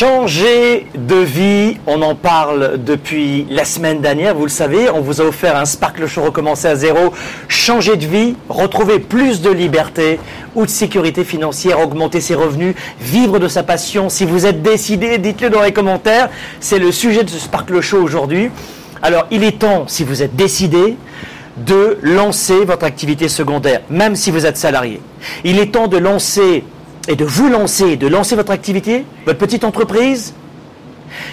Changer de vie, on en parle depuis la semaine dernière, vous le savez, on vous a offert un Sparkle Show recommencer à zéro. Changer de vie, retrouver plus de liberté ou de sécurité financière, augmenter ses revenus, vivre de sa passion. Si vous êtes décidé, dites-le dans les commentaires. C'est le sujet de ce Sparkle Show aujourd'hui. Alors, il est temps, si vous êtes décidé, de lancer votre activité secondaire, même si vous êtes salarié. Il est temps de lancer et de vous lancer, de lancer votre activité, votre petite entreprise,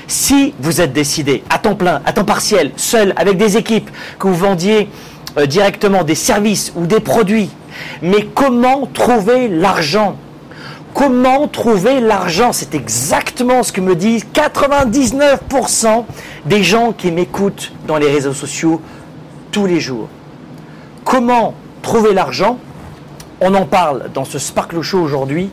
si vous êtes décidé à temps plein, à temps partiel, seul, avec des équipes, que vous vendiez euh, directement des services ou des produits, mais comment trouver l'argent? Comment trouver l'argent? C'est exactement ce que me disent 99% des gens qui m'écoutent dans les réseaux sociaux tous les jours. Comment trouver l'argent? On en parle dans ce Sparkle Show aujourd'hui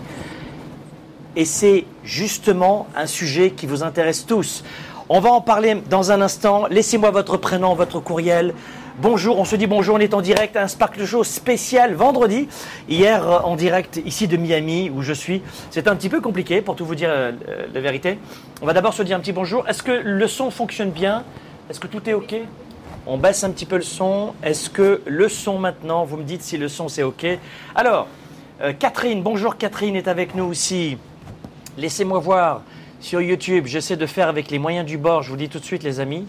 et c'est justement un sujet qui vous intéresse tous. On va en parler dans un instant. Laissez-moi votre prénom, votre courriel. Bonjour, on se dit bonjour, on est en direct un Sparkle Show spécial vendredi. Hier euh, en direct ici de Miami où je suis. C'est un petit peu compliqué pour tout vous dire euh, la vérité. On va d'abord se dire un petit bonjour. Est-ce que le son fonctionne bien? Est-ce que tout est OK? On baisse un petit peu le son. Est-ce que le son maintenant, vous me dites si le son c'est OK Alors, euh, Catherine, bonjour Catherine est avec nous aussi. Laissez-moi voir sur YouTube. J'essaie de faire avec les moyens du bord. Je vous dis tout de suite, les amis.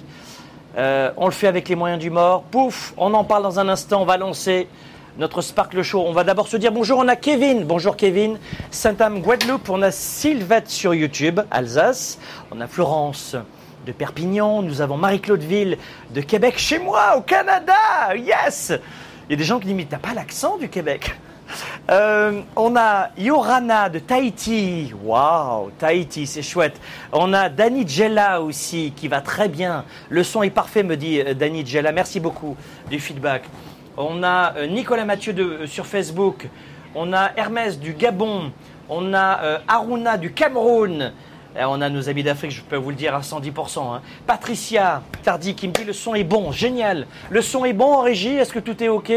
Euh, on le fait avec les moyens du bord. Pouf, on en parle dans un instant. On va lancer notre Sparkle Show. On va d'abord se dire bonjour. On a Kevin. Bonjour Kevin. Saint-Am, Guadeloupe. On a Sylvette sur YouTube, Alsace. On a Florence de Perpignan. Nous avons Marie-Claude Ville de Québec, chez moi, au Canada. Yes! Il y a des gens qui disent, mais t'as pas l'accent du Québec. Euh, on a Yorana de Tahiti. Waouh, Tahiti, c'est chouette. On a Dani Gela aussi qui va très bien. Le son est parfait, me dit euh, Dani Gela. Merci beaucoup du feedback. On a euh, Nicolas Mathieu sur Facebook. On a Hermès du Gabon. On a Aruna du Cameroun. On a nos amis d'Afrique, je peux vous le dire à 110%. Hein. Patricia Tardy qui me dit le son est bon, génial. Le son est bon en régie, est-ce que tout est OK?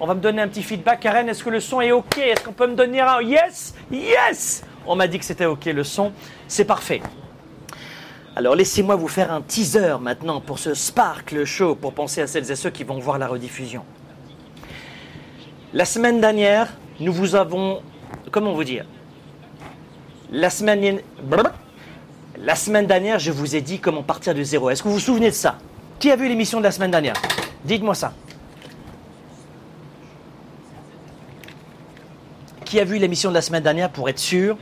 On va me donner un petit feedback. Karen, est-ce que le son est OK? Est-ce qu'on peut me donner un yes? Yes On m'a dit que c'était OK le son. C'est parfait. Alors laissez-moi vous faire un teaser maintenant pour ce Sparkle Show, pour penser à celles et ceux qui vont voir la rediffusion. La semaine dernière, nous vous avons, comment vous dire, la semaine, la semaine dernière, je vous ai dit comment partir de zéro. Est-ce que vous vous souvenez de ça? Qui a vu l'émission de la semaine dernière? Dites-moi ça. qui a vu l'émission de la semaine dernière pour être sûr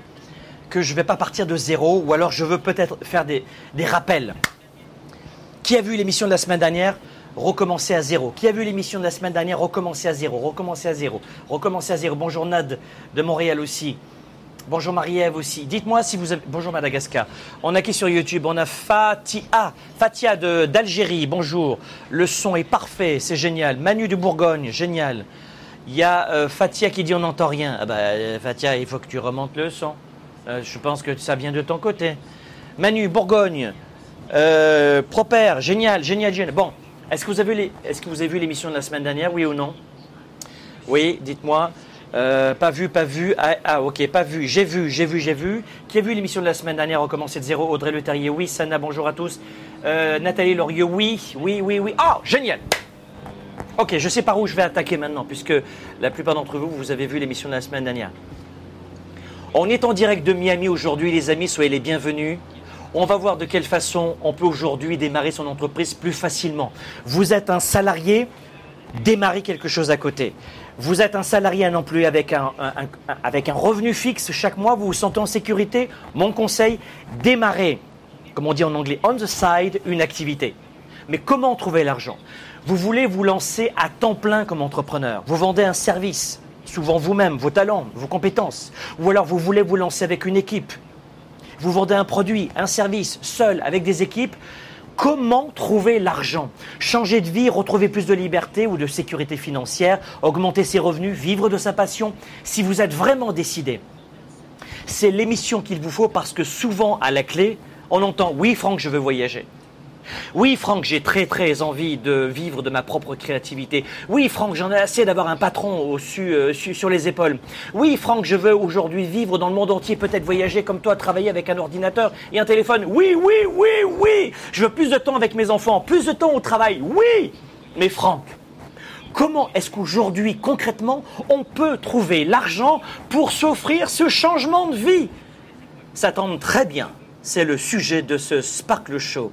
que je ne vais pas partir de zéro ou alors je veux peut-être faire des, rappels? Qui a vu l'émission de la semaine dernière recommencer à zéro? Qui a vu l'émission de la semaine dernière recommencer à zéro, recommencer à zéro, recommencer à zéro. Bonjour Nad de Montréal aussi. Bonjour Marie-Ève aussi. Dites-moi si vous avez... Bonjour Madagascar. On a qui sur YouTube? On a Fatia. Fatia d'Algérie. Bonjour. Le son est parfait. C'est génial. Manu de Bourgogne. Génial. Il y a euh, Fatia qui dit on n'entend rien. Ah bah, euh, Fatia, il faut que tu remontes le son. Euh, je pense que ça vient de ton côté. Manu, Bourgogne. Proper, génial, génial, génial. Bon, est-ce que vous avez vu est-ce que vous avez vu l'émission de la semaine dernière, oui ou non? Oui, dites-moi. Pas vu, pas vu. Ah, ah, ok, pas vu. J'ai vu, j'ai vu, j'ai vu. Qui a vu l'émission de la semaine dernière recommencer de zéro? Audrey Le Terrier, oui. Sana, bonjour à tous. Nathalie Laurieux, oui, oui, oui, oui. Oh, génial Ok, je sais par où je vais attaquer maintenant, puisque la plupart d'entre vous, vous avez vu l'émission de la semaine dernière. On est en direct de Miami aujourd'hui, les amis, soyez les bienvenus. On va voir de quelle façon on peut aujourd'hui démarrer son entreprise plus facilement. Vous êtes un salarié, démarrez quelque chose à côté. Vous êtes un salarié, un employé avec un, avec un revenu fixe chaque mois, vous vous sentez en sécurité. Mon conseil, démarrez, comme on dit en anglais, on the side, une activité. Mais comment trouver l'argent? Vous voulez vous lancer à temps plein comme entrepreneur. Vous vendez un service, souvent vous-même, vos talents, vos compétences. Ou alors vous voulez vous lancer avec une équipe. Vous vendez un produit, un service, seul, avec des équipes. Comment trouver l'argent? Changer de vie, retrouver plus de liberté ou de sécurité financière, augmenter ses revenus, vivre de sa passion? Si vous êtes vraiment décidé, c'est l'émission qu'il vous faut parce que souvent à la clé, on entend oui Franck, je veux voyager. Oui, Franck, j'ai très très envie de vivre de ma propre créativité. Oui, Franck, j'en ai assez d'avoir un patron au-dessus, euh, sur les épaules. Oui, Franck, je veux aujourd'hui vivre dans le monde entier, peut-être voyager comme toi, travailler avec un ordinateur et un téléphone. Oui, oui, oui, oui. Je veux plus de temps avec mes enfants, plus de temps au travail. Oui. Mais Franck, comment est-ce qu'aujourd'hui, concrètement, on peut trouver l'argent pour s'offrir ce changement de vie? Ça tombe très bien. C'est le sujet de ce Sparkle Show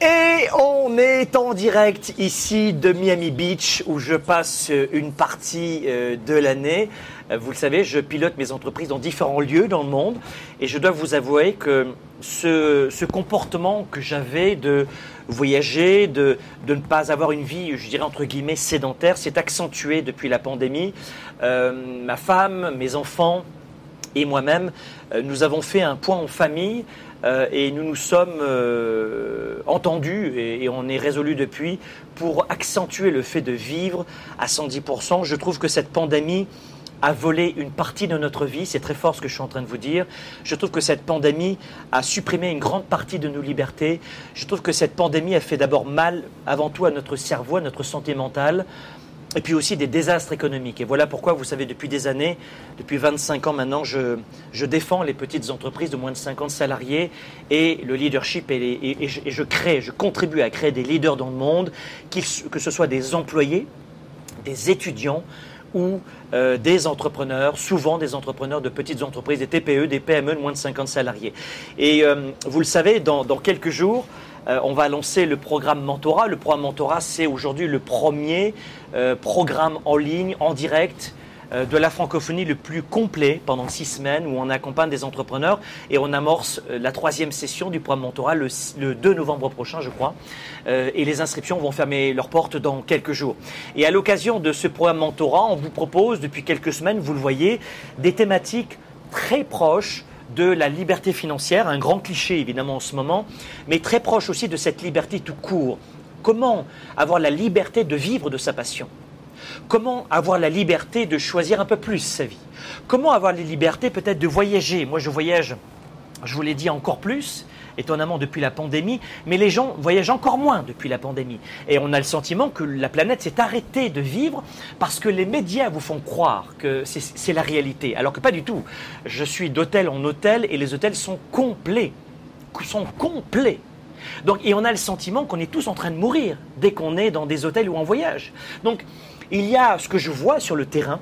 Et on est en direct ici de Miami Beach où je passe une partie euh, de l'année. Euh, vous le savez, je pilote mes entreprises dans différents lieux dans le monde et je dois vous avouer que ce, comportement que j'avais de voyager, de, ne pas avoir une vie, je dirais entre guillemets, sédentaire, s'est accentué depuis la pandémie. Euh, ma femme, mes enfants et moi-même, nous avons fait un point en famille euh, et nous nous sommes euh, entendus et, on est résolus depuis pour accentuer le fait de vivre à 110%. Je trouve que cette pandémie a volé une partie de notre vie, c'est très fort ce que je suis en train de vous dire. Je trouve que cette pandémie a supprimé une grande partie de nos libertés. Je trouve que cette pandémie a fait d'abord mal avant tout à notre cerveau, à notre santé mentale et puis aussi des désastres économiques. Et voilà pourquoi, vous savez, depuis des années, depuis 25 ans maintenant, je, défends les petites entreprises de moins de 50 salariés et le leadership, et, je, crée, je contribue à créer des leaders dans le monde, que ce soit des employés, des étudiants ou euh, des entrepreneurs, souvent des entrepreneurs de petites entreprises, des TPE, des PME de moins de 50 salariés. Et euh, vous le savez, dans quelques jours, euh, on va lancer le programme Mentorat. Le programme Mentorat, c'est aujourd'hui le premier euh, programme en ligne, en direct, euh, de la francophonie le plus complet pendant six semaines où on accompagne des entrepreneurs et on amorce la troisième session du programme Mentorat le, 2 novembre prochain, je crois. et les inscriptions vont fermer leurs portes dans quelques jours. Et à l'occasion de ce programme Mentorat, on vous propose depuis quelques semaines, vous le voyez, des thématiques très proches de la liberté financière, un grand cliché évidemment en ce moment, mais très proche aussi de cette liberté tout court. Comment avoir la liberté de vivre de sa passion? Comment avoir la liberté de choisir un peu plus sa vie? Comment avoir la liberté peut-être de voyager? Moi je voyage, je vous l'ai dit encore plus, étonnamment depuis la pandémie, mais les gens voyagent encore moins depuis la pandémie. Et on a le sentiment que la planète s'est arrêtée de vivre parce que les médias vous font croire que c'est la réalité, alors que pas du tout. Je suis d'hôtel en hôtel et les hôtels sont complets, sont complets. Donc, et on a le sentiment qu'on est tous en train de mourir dès qu'on est dans des hôtels ou en voyage. Donc, il y a ce que je vois sur le terrain,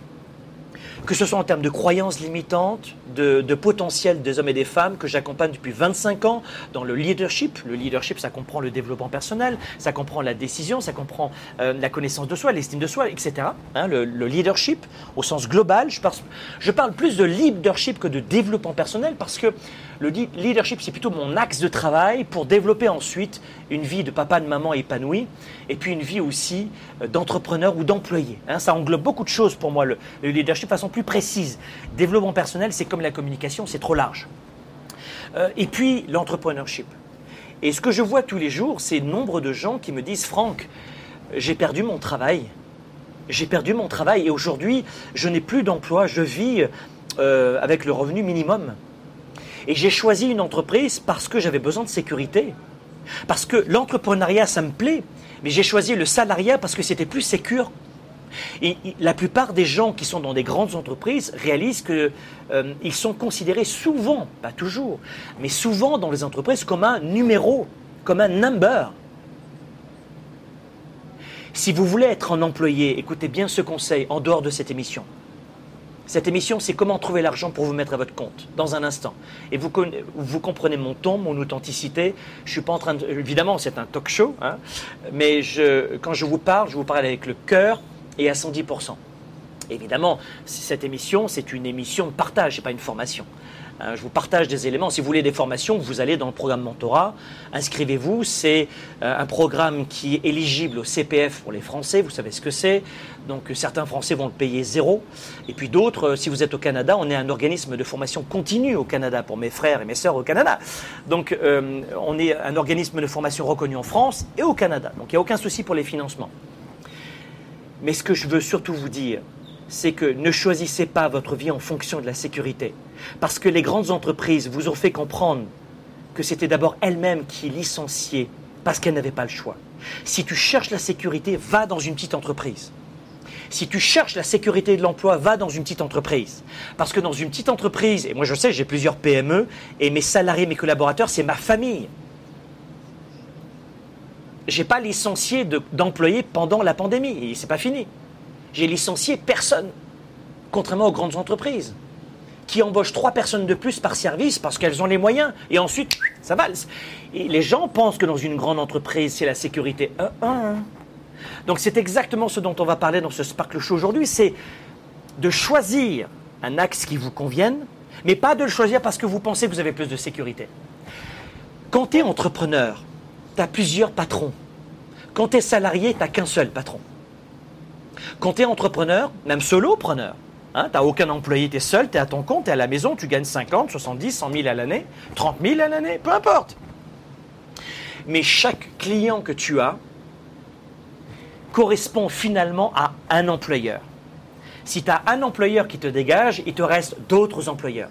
que ce soit en termes de croyances limitantes, de, potentiel des hommes et des femmes que j'accompagne depuis 25 ans dans le leadership. Le leadership, ça comprend le développement personnel, ça comprend la décision, ça comprend euh, la connaissance de soi, l'estime de soi, etc. Hein, le, leadership au sens global. Je je parle plus de leadership que de développement personnel parce que le leadership, c'est plutôt mon axe de travail pour développer ensuite une vie de papa, de maman épanouie, et puis une vie aussi euh, d'entrepreneur ou d'employé. Hein. ça englobe beaucoup de choses pour moi, le, leadership de façon plus précise. Développement personnel, c'est comme la communication, c'est trop large. Euh, et puis l'entrepreneurship. Et ce que je vois tous les jours, c'est nombre de gens qui me disent, Franck, j'ai perdu mon travail. J'ai perdu mon travail et aujourd'hui, je n'ai plus d'emploi, je vis euh, avec le revenu minimum. Et j'ai choisi une entreprise parce que j'avais besoin de sécurité. Parce que l'entrepreneuriat, ça me plaît. Mais j'ai choisi le salariat parce que c'était plus sécur. Et, la plupart des gens qui sont dans des grandes entreprises réalisent qu'ils euh, sont considérés souvent, pas toujours, mais souvent dans les entreprises comme un numéro, comme un number. Si vous voulez être un employé, écoutez bien ce conseil en dehors de cette émission. Cette émission, c'est comment trouver l'argent pour vous mettre à votre compte, dans un instant. Et vous, vous comprenez mon ton, mon authenticité. Je suis pas en train de... Évidemment, c'est un talk show, hein, mais quand je vous parle, je vous parle avec le cœur et à 110%. Évidemment, cette émission, c'est une émission de partage, ce pas une formation. Hein, je vous partage des éléments. Si vous voulez des formations, vous allez dans le programme Mentorat. Inscrivez-vous. C'est euh, un programme qui est éligible au CPF pour les Français. Vous savez ce que c'est. Donc certains Français vont le payer zéro. Et puis d'autres, euh, si vous êtes au Canada, on est un organisme de formation continue au Canada pour mes frères et mes sœurs au Canada. Donc euh, on est un organisme de formation reconnu en France et au Canada. Donc il n'y a aucun souci pour les financements. Mais ce que je veux surtout vous dire, c'est que ne choisissez pas votre vie en fonction de la sécurité. Parce que les grandes entreprises vous ont fait comprendre que c'était d'abord elles-mêmes qui licenciaient parce qu'elles n'avaient pas le choix. Si tu cherches la sécurité, va dans une petite entreprise. Si tu cherches la sécurité de l'emploi, va dans une petite entreprise. Parce que dans une petite entreprise, et moi je sais, j'ai plusieurs PME, et mes salariés, mes collaborateurs, c'est ma famille. Je n'ai pas licencié d'employés pendant la pandémie, et c'est pas fini. J'ai licencié personne, contrairement aux grandes entreprises qui embauchent trois personnes de plus par service parce qu'elles ont les moyens. Et ensuite, ça valse. Et les gens pensent que dans une grande entreprise, c'est la sécurité. Donc c'est exactement ce dont on va parler dans ce Sparkle Show aujourd'hui. C'est de choisir un axe qui vous convienne, mais pas de le choisir parce que vous pensez que vous avez plus de sécurité. Quand tu es entrepreneur, tu as plusieurs patrons. Quand tu es salarié, tu n'as qu'un seul patron. Quand tu es entrepreneur, même solopreneur, hein, tu n'as aucun employé, tu es seul, tu es à ton compte, tu es à la maison, tu gagnes 50, 70, 100 000 à l'année, 30 000 à l'année, peu importe. Mais chaque client que tu as correspond finalement à un employeur. Si tu as un employeur qui te dégage, il te reste d'autres employeurs.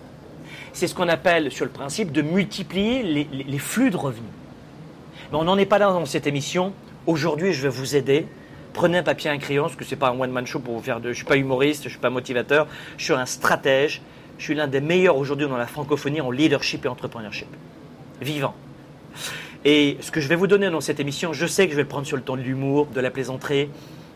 C'est ce qu'on appelle, sur le principe, de multiplier les, les flux de revenus. Mais on n'en est pas là dans cette émission. Aujourd'hui, je vais vous aider prenez un papier un crayon, parce que c'est pas un one-man show pour vous faire de. Je suis pas humoriste, je suis pas motivateur, je suis un stratège. Je suis l'un des meilleurs aujourd'hui dans la francophonie en leadership et entrepreneurship. Vivant. Et ce que je vais vous donner dans cette émission, je sais que je vais prendre sur le ton de l'humour, de la plaisanterie.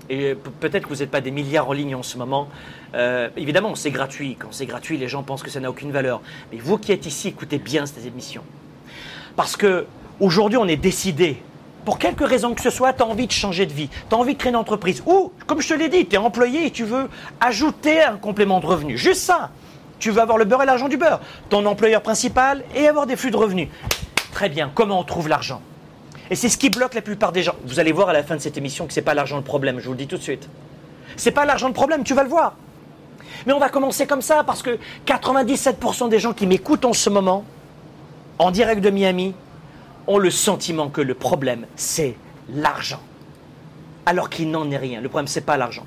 Et peut-être que vous n'êtes pas des milliards en ligne en ce moment. Euh, évidemment, c'est gratuit. Quand c'est gratuit, les gens pensent que ça n'a aucune valeur. Mais vous qui êtes ici, écoutez bien cette émission. Parce que aujourd'hui, on est décidé pour quelque raison que ce soit, tu as envie de changer de vie, tu as envie de créer une entreprise, ou, comme je te l'ai dit, tu es employé et tu veux ajouter un complément de revenus. Juste ça. Tu veux avoir le beurre et l'argent du beurre, ton employeur principal et avoir des flux de revenus. Très bien, comment on trouve l'argent? Et c'est ce qui bloque la plupart des gens. Vous allez voir à la fin de cette émission que ce n'est pas l'argent le problème, je vous le dis tout de suite. C'est pas l'argent le problème, tu vas le voir. Mais on va commencer comme ça parce que 97% des gens qui m'écoutent en ce moment, en direct de Miami, ont le sentiment que le problème, c'est l'argent. Alors qu'il n'en est rien. Le problème, ce n'est pas l'argent.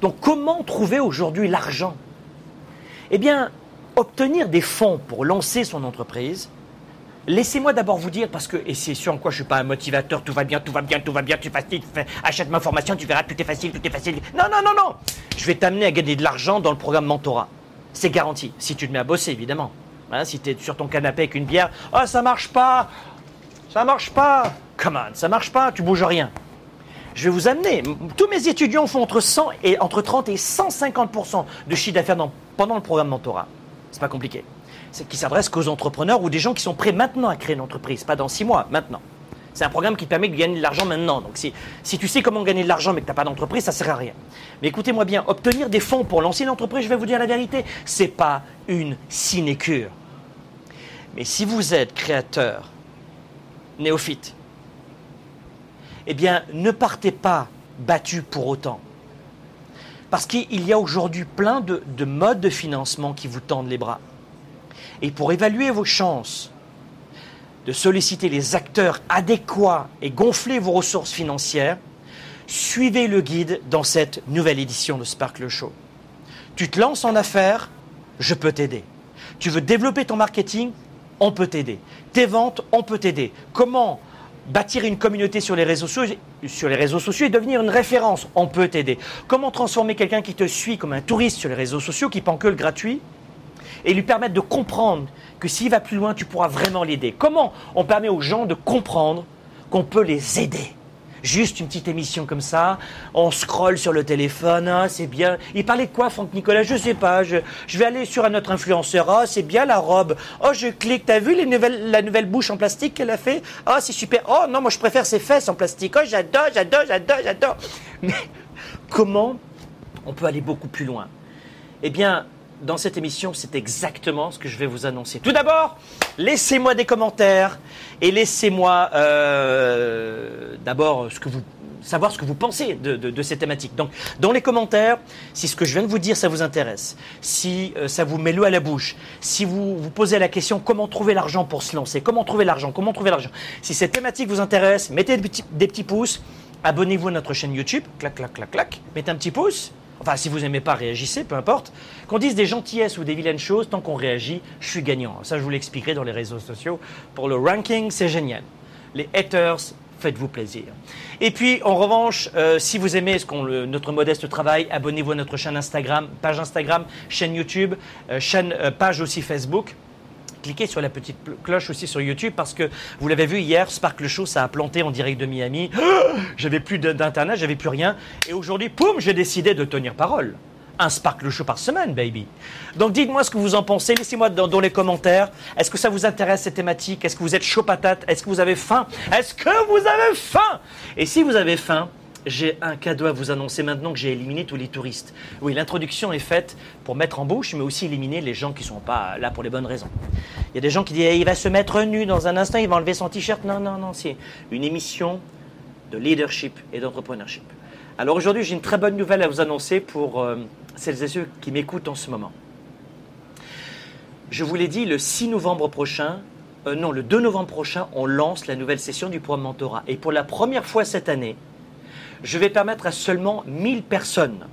Donc comment trouver aujourd'hui l'argent? Eh bien, obtenir des fonds pour lancer son entreprise, Laissez-moi d'abord vous dire, parce que, et c'est sûr en quoi je ne suis pas un motivateur, tout va bien, tout va bien, tout va bien, tu facile, achète ma formation, tu verras, tout est facile, tout est facile. Non, non, non, non Je vais t'amener à gagner de l'argent dans le programme Mentorat. C'est garanti, si tu te mets à bosser, évidemment. Hein, si tu es sur ton canapé avec une bière, oh ça marche pas, ça marche pas. Come on, ça marche pas, tu bouges rien. Je vais vous amener. Tous mes étudiants font entre 100 et entre 30 et 150% de chiffre d'affaires pendant le programme mentorat. C'est pas compliqué. C'est qui s'adresse qu'aux entrepreneurs ou des gens qui sont prêts maintenant à créer une entreprise, pas dans six mois, maintenant. C'est un programme qui permet de gagner de l'argent maintenant. Donc si, si tu sais comment gagner de l'argent mais que tu n'as pas d'entreprise, ça ne sert à rien. Mais écoutez-moi bien, obtenir des fonds pour lancer une entreprise, je vais vous dire la vérité, c'est pas une sinécure. Mais si vous êtes créateur, néophyte, eh bien, ne partez pas battu pour autant. Parce qu'il y a aujourd'hui plein de, de, modes de financement qui vous tendent les bras. Et pour évaluer vos chances de solliciter les acteurs adéquats et gonfler vos ressources financières, suivez le guide dans cette nouvelle édition de Sparkle Show. Tu te lances en affaires, je peux t'aider. Tu veux développer ton marketing, on peut t'aider. Tes ventes, on peut t'aider. Comment bâtir une communauté sur les, réseaux sociaux, et devenir une référence. On peut t'aider. Comment transformer quelqu'un qui te suit comme un touriste sur les réseaux sociaux, qui prend que le gratuit, et lui permettre de comprendre que s'il va plus loin, tu pourras vraiment l'aider. Comment on permet aux gens de comprendre qu'on peut les aider? Juste une petite émission comme ça, on scrolle sur le téléphone, ah, c'est bien. Il parlait de quoi, Franck Nicolas? Je sais pas. Je, vais aller sur un autre influenceur. Ah, c'est bien la robe. Oh, je clique. T'as vu la nouvelle bouche en plastique qu'elle a fait? Ah, c'est super. Oh non, moi je préfère ses fesses en plastique. Oh, j'adore, j'adore, j'adore, j'adore. Mais comment on peut aller beaucoup plus loin? Eh bien, dans cette émission, c'est exactement ce que je vais vous annoncer. Tout d'abord, laissez-moi des commentaires et laissez-moi euh, d'abord savoir ce que vous pensez de, ces thématiques. Donc, dans les commentaires, si ce que je viens de vous dire, ça vous intéresse, si euh, ça vous met l'eau à la bouche, si vous vous posez la question comment trouver l'argent pour se lancer, comment trouver l'argent, comment trouver l'argent, si cette thématique vous intéresse, mettez des petits pouces, abonnez-vous à notre chaîne YouTube, clac, clac, clac, clac, mettez un petit pouce, Enfin, si vous n'aimez pas, réagissez, peu importe. Qu'on dise des gentillesses ou des vilaines choses, tant qu'on réagit, je suis gagnant. Ça, je vous l'expliquerai dans les réseaux sociaux. Pour le ranking, c'est génial. Les haters, faites-vous plaisir. Et puis, en revanche, euh, si vous aimez ce notre modeste travail, abonnez-vous à notre chaîne Instagram, page Instagram, chaîne YouTube, euh, chaîne, euh, page aussi Facebook cliquez sur la petite cloche aussi sur YouTube parce que vous l'avez vu hier, Sparkle Show, ça a planté en direct de Miami. J'avais plus d'internet, j'avais plus rien. Et aujourd'hui, poum, j'ai décidé de tenir parole. Un Sparkle Show par semaine, baby. Donc dites-moi ce que vous en pensez, laissez-moi dans, les commentaires. Est-ce que ça vous intéresse cette thématique? Est-ce que vous êtes chaud patate? Est-ce que vous avez faim? Est-ce que vous avez faim? Et si vous avez faim, j'ai un cadeau à vous annoncer maintenant que j'ai éliminé tous les touristes. Oui, l'introduction est faite pour mettre en bouche, mais aussi éliminer les gens qui ne sont pas là pour les bonnes raisons. Il y a des gens qui disent il va se mettre nu dans un instant, il va enlever son t-shirt. Non, non, non, c'est une émission de leadership et d'entrepreneurship. Alors aujourd'hui, j'ai une très bonne nouvelle à vous annoncer pour euh, celles et ceux qui m'écoutent en ce moment. Je vous l'ai dit, le 6 novembre prochain, euh, non, le 2 novembre prochain, on lance la nouvelle session du programme Mentorat. Et pour la première fois cette année, je vais permettre à seulement 1000 personnes.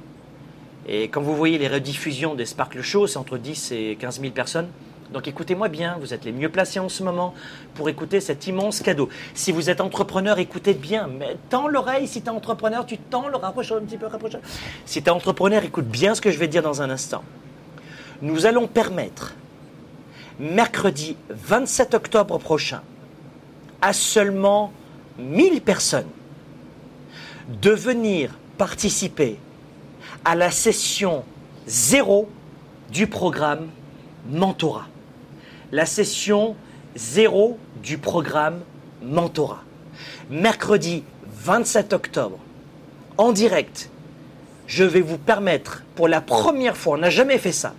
Et quand vous voyez les rediffusions des Sparkle Show, c'est entre 10 et 15 000 personnes. Donc écoutez-moi bien, vous êtes les mieux placés en ce moment pour écouter cet immense cadeau. Si vous êtes entrepreneur, écoutez bien, mais tends l'oreille. Si tu es entrepreneur, tu tends le rapproche un petit peu. Si tu es entrepreneur, écoute bien ce que je vais dire dans un instant. Nous allons permettre, mercredi 27 octobre prochain, à seulement 1000 personnes de venir participer à la session zéro du programme Mentorat. La session zéro du programme Mentorat. Mercredi 27 octobre, en direct, je vais vous permettre, pour la première fois, on n'a jamais fait ça,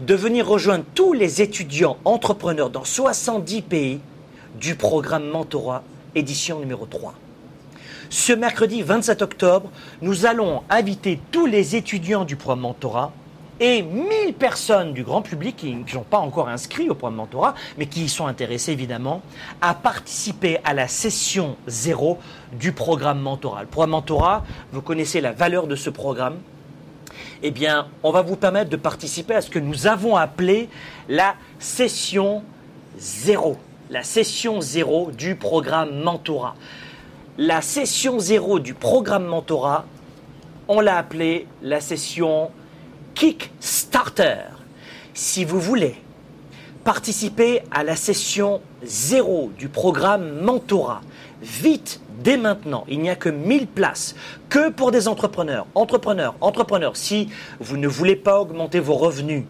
de venir rejoindre tous les étudiants entrepreneurs dans 70 pays du programme Mentorat, édition numéro 3. Ce mercredi 27 octobre, nous allons inviter tous les étudiants du programme Mentorat et 1000 personnes du grand public qui ne sont pas encore inscrits au programme Mentorat, mais qui y sont intéressés évidemment, à participer à la session zéro du programme Mentorat. Le programme Mentorat, vous connaissez la valeur de ce programme. Eh bien, on va vous permettre de participer à ce que nous avons appelé la session zéro. La session zéro du programme Mentorat la session zéro du programme Mentorat, on l'a appelée la session Kickstarter. Si vous voulez participer à la session zéro du programme Mentorat, vite, dès maintenant, il n'y a que 1000 places, que pour des entrepreneurs, entrepreneurs, entrepreneurs. Si vous ne voulez pas augmenter vos revenus,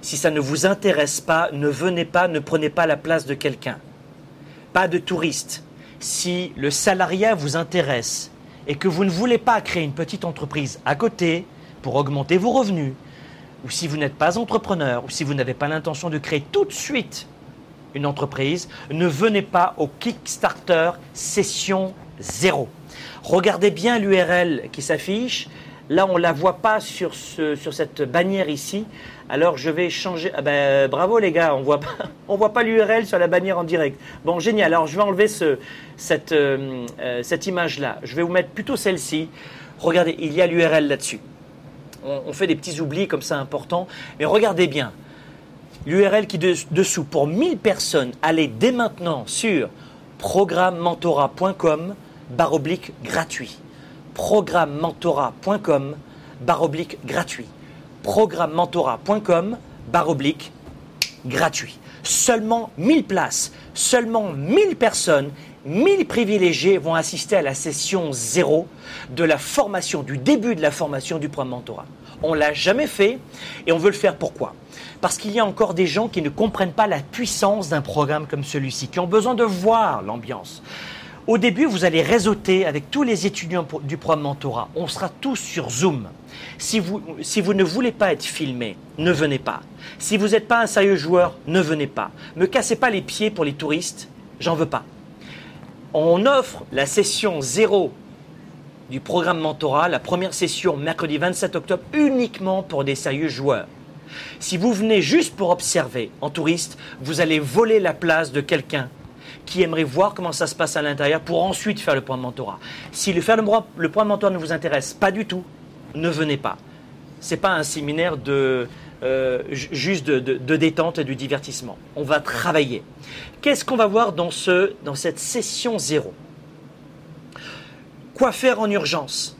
si ça ne vous intéresse pas, ne venez pas, ne prenez pas la place de quelqu'un. Pas de touristes, si le salariat vous intéresse et que vous ne voulez pas créer une petite entreprise à côté pour augmenter vos revenus, ou si vous n'êtes pas entrepreneur, ou si vous n'avez pas l'intention de créer tout de suite une entreprise, ne venez pas au Kickstarter session 0. Regardez bien l'URL qui s'affiche. Là, on ne la voit pas sur, sur cette bannière ici. Alors je vais changer. Ah ben, bravo les gars, on voit pas, voit pas l'URL sur la bannière en direct. Bon, génial. Alors je vais enlever ce, cette, euh, euh, cette image-là. Je vais vous mettre plutôt celle-ci. Regardez, il y a l'URL là-dessus. On, fait des petits oublis comme ça importants, mais regardez bien. L'URL qui est dessous, pour 1000 personnes, allez dès maintenant sur programmementorat.com barre oblique gratuit. programmementorat.com barre oblique gratuit. programmementorat.com barre oblique gratuit. Seulement 1000 places, seulement 1000 personnes, 1000 privilégiés vont assister à la session zéro de la formation, du début de la formation du programme mentorat. On l'a jamais fait et on veut le faire pourquoi? Parce qu'il y a encore des gens qui ne comprennent pas la puissance d'un programme comme celui-ci, qui ont besoin de voir l'ambiance. Au début, vous allez réseauter avec tous les étudiants du programme mentorat. On sera tous sur Zoom. Si vous, si vous ne voulez pas être filmé, ne venez pas. Si vous n'êtes pas un sérieux joueur, ne venez pas. Me cassez pas les pieds pour les touristes, j'en veux pas. On offre la session zéro du programme mentorat, la première session mercredi 27 octobre, uniquement pour des sérieux joueurs. Si vous venez juste pour observer en touriste, vous allez voler la place de quelqu'un qui aimerait voir comment ça se passe à l'intérieur pour ensuite faire le point de mentorat. Si le faire le, point de mentorat ne vous intéresse pas du tout, ne venez pas. Ce n'est pas un séminaire de, euh, juste de, détente et de divertissement. On va travailler. Qu'est-ce qu'on va voir dans, ce, dans cette session zéro? Quoi faire en urgence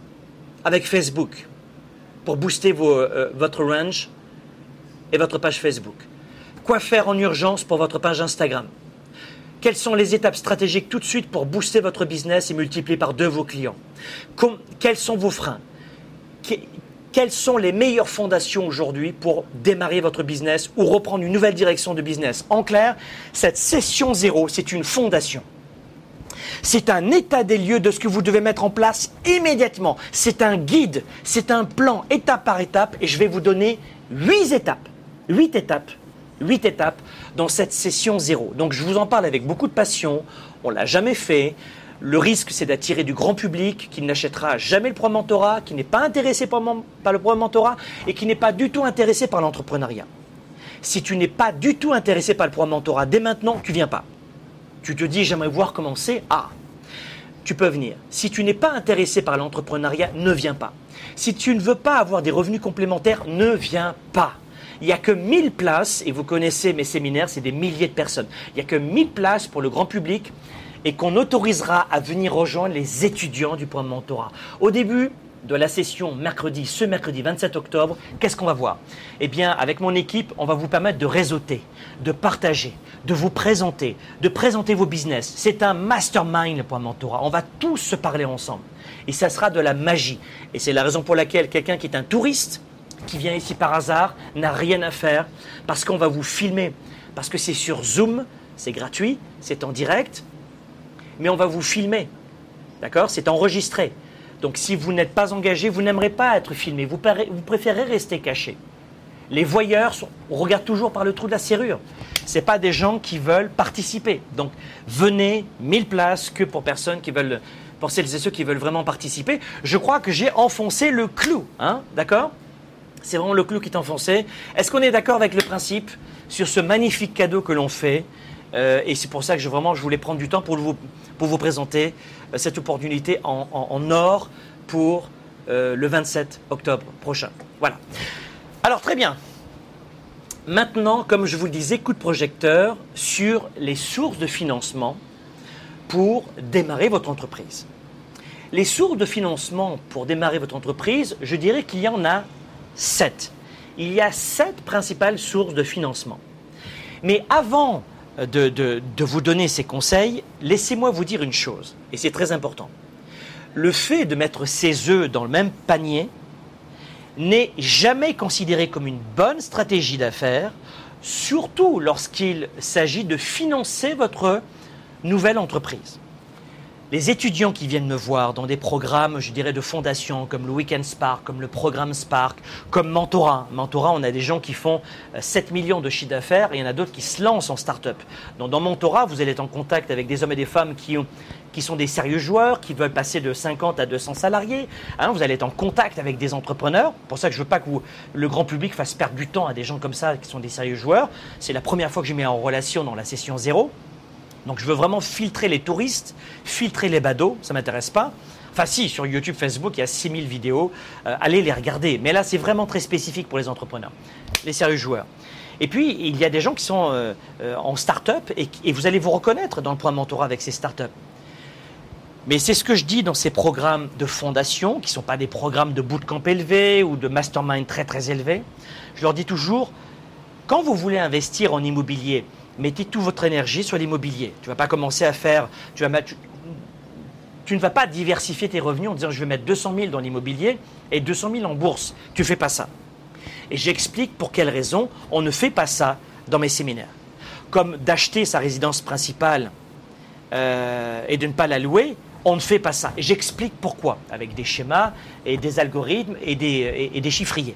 avec Facebook pour booster euh, votre range et votre page Facebook? Quoi faire en urgence pour votre page Instagram? Quelles sont les étapes stratégiques tout de suite pour booster votre business et multiplier par deux vos clients Quels sont vos freins quelles sont les meilleures fondations aujourd'hui pour démarrer votre business ou reprendre une nouvelle direction de business? En clair, cette session zéro, c'est une fondation. C'est un état des lieux de ce que vous devez mettre en place immédiatement. C'est un guide, c'est un plan étape par étape et je vais vous donner huit étapes. Huit étapes. Huit étapes dans cette session zéro. Donc je vous en parle avec beaucoup de passion. On l'a jamais fait. Le risque, c'est d'attirer du grand public qui n'achètera jamais le programme mentorat, qui n'est pas intéressé par, le programme mentorat et qui n'est pas du tout intéressé par l'entrepreneuriat. Si tu n'es pas du tout intéressé par le programme mentorat, dès maintenant, tu viens pas tu te dis j'aimerais voir comment c'est, ah, tu peux venir. Si tu n'es pas intéressé par l'entrepreneuriat, ne viens pas. Si tu ne veux pas avoir des revenus complémentaires, ne viens pas. Il n'y a que 1000 places, et vous connaissez mes séminaires, c'est des milliers de personnes. Il n'y a que 1000 places pour le grand public et qu'on autorisera à venir rejoindre les étudiants du programme mentorat. Au début, de la session mercredi, ce mercredi 27 octobre, qu'est-ce qu'on va voir? Eh bien, avec mon équipe, on va vous permettre de réseauter, de partager, de vous présenter, de présenter vos business. C'est un mastermind, le point mentorat. On va tous se parler ensemble. Et ça sera de la magie. Et c'est la raison pour laquelle quelqu'un qui est un touriste, qui vient ici par hasard, n'a rien à faire, parce qu'on va vous filmer. Parce que c'est sur Zoom, c'est gratuit, c'est en direct, mais on va vous filmer. D'accord? C'est enregistré. Donc si vous n'êtes pas engagé, vous n'aimerez pas être filmé, vous, préférez rester caché. Les voyeurs regardent toujours par le trou de la serrure. Ce pas des gens qui veulent participer. Donc venez, 1000 places que pour personnes qui veulent, pour celles et ceux qui veulent vraiment participer. Je crois que j'ai enfoncé le clou, hein, d'accord? C'est vraiment le clou qui est enfoncé. Est-ce qu'on est, d'accord avec le principe sur ce magnifique cadeau que l'on fait euh, Et c'est pour ça que je, vraiment voulais prendre du temps pour vous, pour vous présenter euh, cette opportunité en, or pour euh, le 27 octobre prochain. Voilà. Alors très bien. Maintenant, comme je vous le disais, coup de projecteur sur les sources de financement pour démarrer votre entreprise. Les sources de financement pour démarrer votre entreprise, je dirais qu'il y en a sept. Il y a sept principales sources de financement. Mais avant de, vous donner ces conseils, laissez-moi vous dire une chose, et c'est très important. Le fait de mettre ses œufs dans le même panier n'est jamais considéré comme une bonne stratégie d'affaires, surtout lorsqu'il s'agit de financer votre nouvelle entreprise les étudiants qui viennent me voir dans des programmes, je dirais, de fondation, comme le Weekend Spark, comme le programme Spark, comme Mentorat. Mentorat, on a des gens qui font 7 euh, millions de chiffre d'affaires et il y en a d'autres qui se lancent en start-up. Donc, dans Mentorat, vous allez être en contact avec des hommes et des femmes qui sont des sérieux joueurs, qui veulent passer de 50 à 200 salariés. Hein, vous allez être en contact avec des entrepreneurs. pour ça que je veux pas que le grand public fasse perdre du temps à des gens comme ça qui sont des sérieux joueurs. C'est la première fois que je mets en relation dans la session zéro. Donc je veux vraiment filtrer les touristes, filtrer les badauds, ça m'intéresse pas. Enfin si, sur YouTube, Facebook, il y a 6000 vidéos, euh, allez les regarder. Mais là, c'est vraiment très spécifique pour les entrepreneurs, les sérieux joueurs. Et puis, il y a des gens qui sont euh, euh, en start-up et, vous allez vous reconnaître dans le point mentorat avec ces start-up. Mais c'est ce que je dis dans ces programmes de fondation, qui ne sont pas des programmes de bootcamp élevé ou de mastermind très très élevé. Je leur dis toujours, quand vous voulez investir en immobilier, mettez toute votre énergie sur l'immobilier. Tu ne vas pas commencer à faire, tu, ne vas pas diversifier tes revenus en disant je vais mettre 200 000 dans l'immobilier et 200 000 en bourse. Tu ne fais pas ça. Et j'explique pour quelles raisons on ne fait pas ça dans mes séminaires. Comme d'acheter sa résidence principale euh, et de ne pas la louer, on ne fait pas ça. Et j'explique pourquoi, avec des schémas et des algorithmes et des, et, des chiffriers.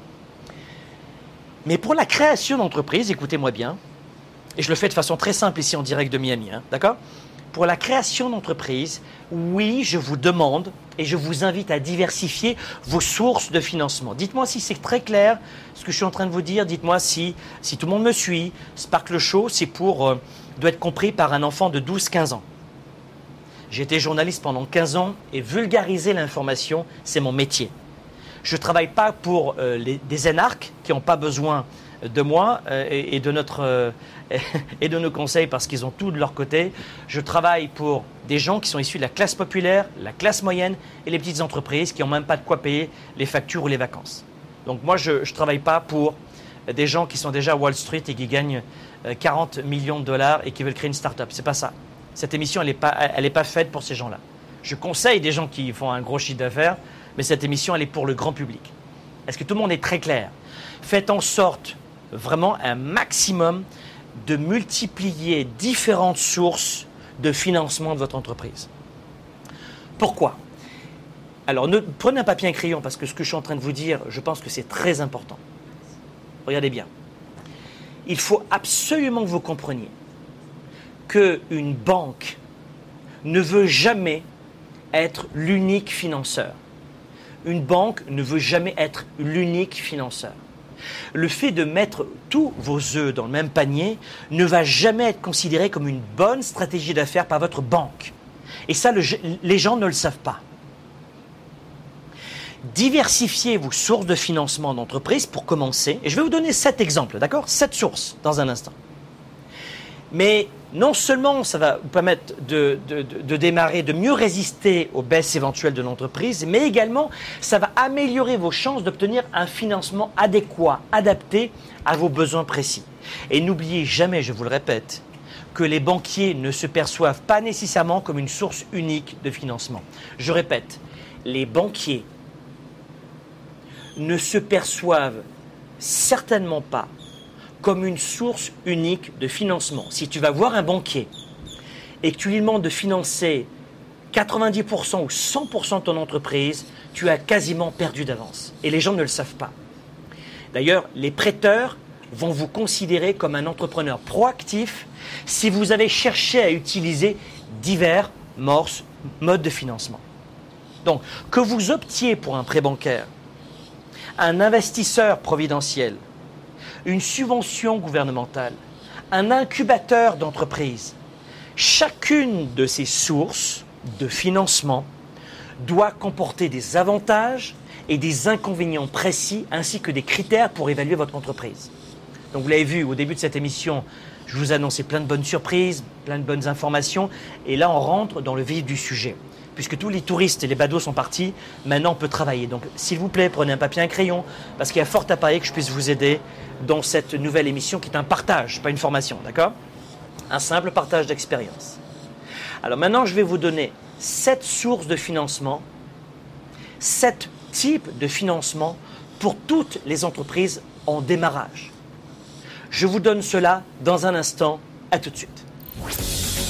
Mais pour la création d'entreprise, écoutez-moi bien, et je le fais de façon très simple ici en direct de Miami, hein, d'accord? Pour la création d'entreprise, oui, je vous demande et je vous invite à diversifier vos sources de financement. Dites-moi si c'est très clair ce que je suis en train de vous dire. Dites-moi si, si tout le monde me suit. Sparkle Show, c'est pour euh, doit être compris par un enfant de 12-15 ans. J'ai été journaliste pendant 15 ans et vulgariser l'information, c'est mon métier. Je ne travaille pas pour euh, des énarques qui n'ont pas besoin de moi euh, et, de notre, euh, et de nos conseils parce qu'ils ont tout de leur côté. Je travaille pour des gens qui sont issus de la classe populaire, la classe moyenne et les petites entreprises qui n'ont même pas de quoi payer les factures ou les vacances. Donc moi, je ne travaille pas pour des gens qui sont déjà à Wall Street et qui gagnent 40 millions de dollars et qui veulent créer une start-up. C'est pas ça. Cette émission, elle n'est pas, pas faite pour ces gens-là. Je conseille des gens qui font un gros chiffre d'affaires, mais cette émission, elle est pour le grand public. Est-ce que tout le monde est très clair? Faites en sorte, vraiment un maximum, de multiplier différentes sources de financement de votre entreprise. Pourquoi? Alors, prenez un papier et un crayon, parce que ce que je suis en train de vous dire, je pense que c'est très important. Regardez bien. Il faut absolument que vous compreniez qu'une banque ne veut jamais être l'unique financeur. Une banque ne veut jamais être l'unique financeur. Le fait de mettre tous vos œufs dans le même panier ne va jamais être considéré comme une bonne stratégie d'affaires par votre banque. Et ça, les gens ne le savent pas. Diversifiez vos sources de financement d'entreprise pour commencer. Et je vais vous donner sept exemples, d'accord? Sept sources dans un instant. Mais non seulement ça va vous permettre de, démarrer, de mieux résister aux baisses éventuelles de l'entreprise, mais également ça va améliorer vos chances d'obtenir un financement adéquat, adapté à vos besoins précis. Et n'oubliez jamais, je vous le répète, que les banquiers ne se perçoivent pas nécessairement comme une source unique de financement. Je répète, les banquiers ne se perçoivent certainement pas comme une source unique de financement. Si tu vas voir un banquier et que tu lui demandes de financer 90% ou 100% de ton entreprise, tu as quasiment perdu d'avance. Et les gens ne le savent pas. D'ailleurs, les prêteurs vont vous considérer comme un entrepreneur proactif si vous avez cherché à utiliser divers modes de financement. Donc, que vous optiez pour un prêt bancaire, un investisseur providentiel, une subvention gouvernementale, un incubateur d'entreprise. Chacune de ces sources de financement doit comporter des avantages et des inconvénients précis ainsi que des critères pour évaluer votre entreprise. Donc vous l'avez vu au début de cette émission, je vous annonçais plein de bonnes surprises, plein de bonnes informations et là on rentre dans le vif du sujet puisque tous les touristes et les badauds sont partis, maintenant on peut travailler. Donc s'il vous plaît, prenez un papier, un crayon, parce qu'il y a fort à parier que je puisse vous aider dans cette nouvelle émission qui est un partage, pas une formation, d'accord? Un simple partage d'expérience. Alors maintenant, je vais vous donner sept sources de financement, sept types de financement pour toutes les entreprises en démarrage. Je vous donne cela dans un instant. À tout de suite.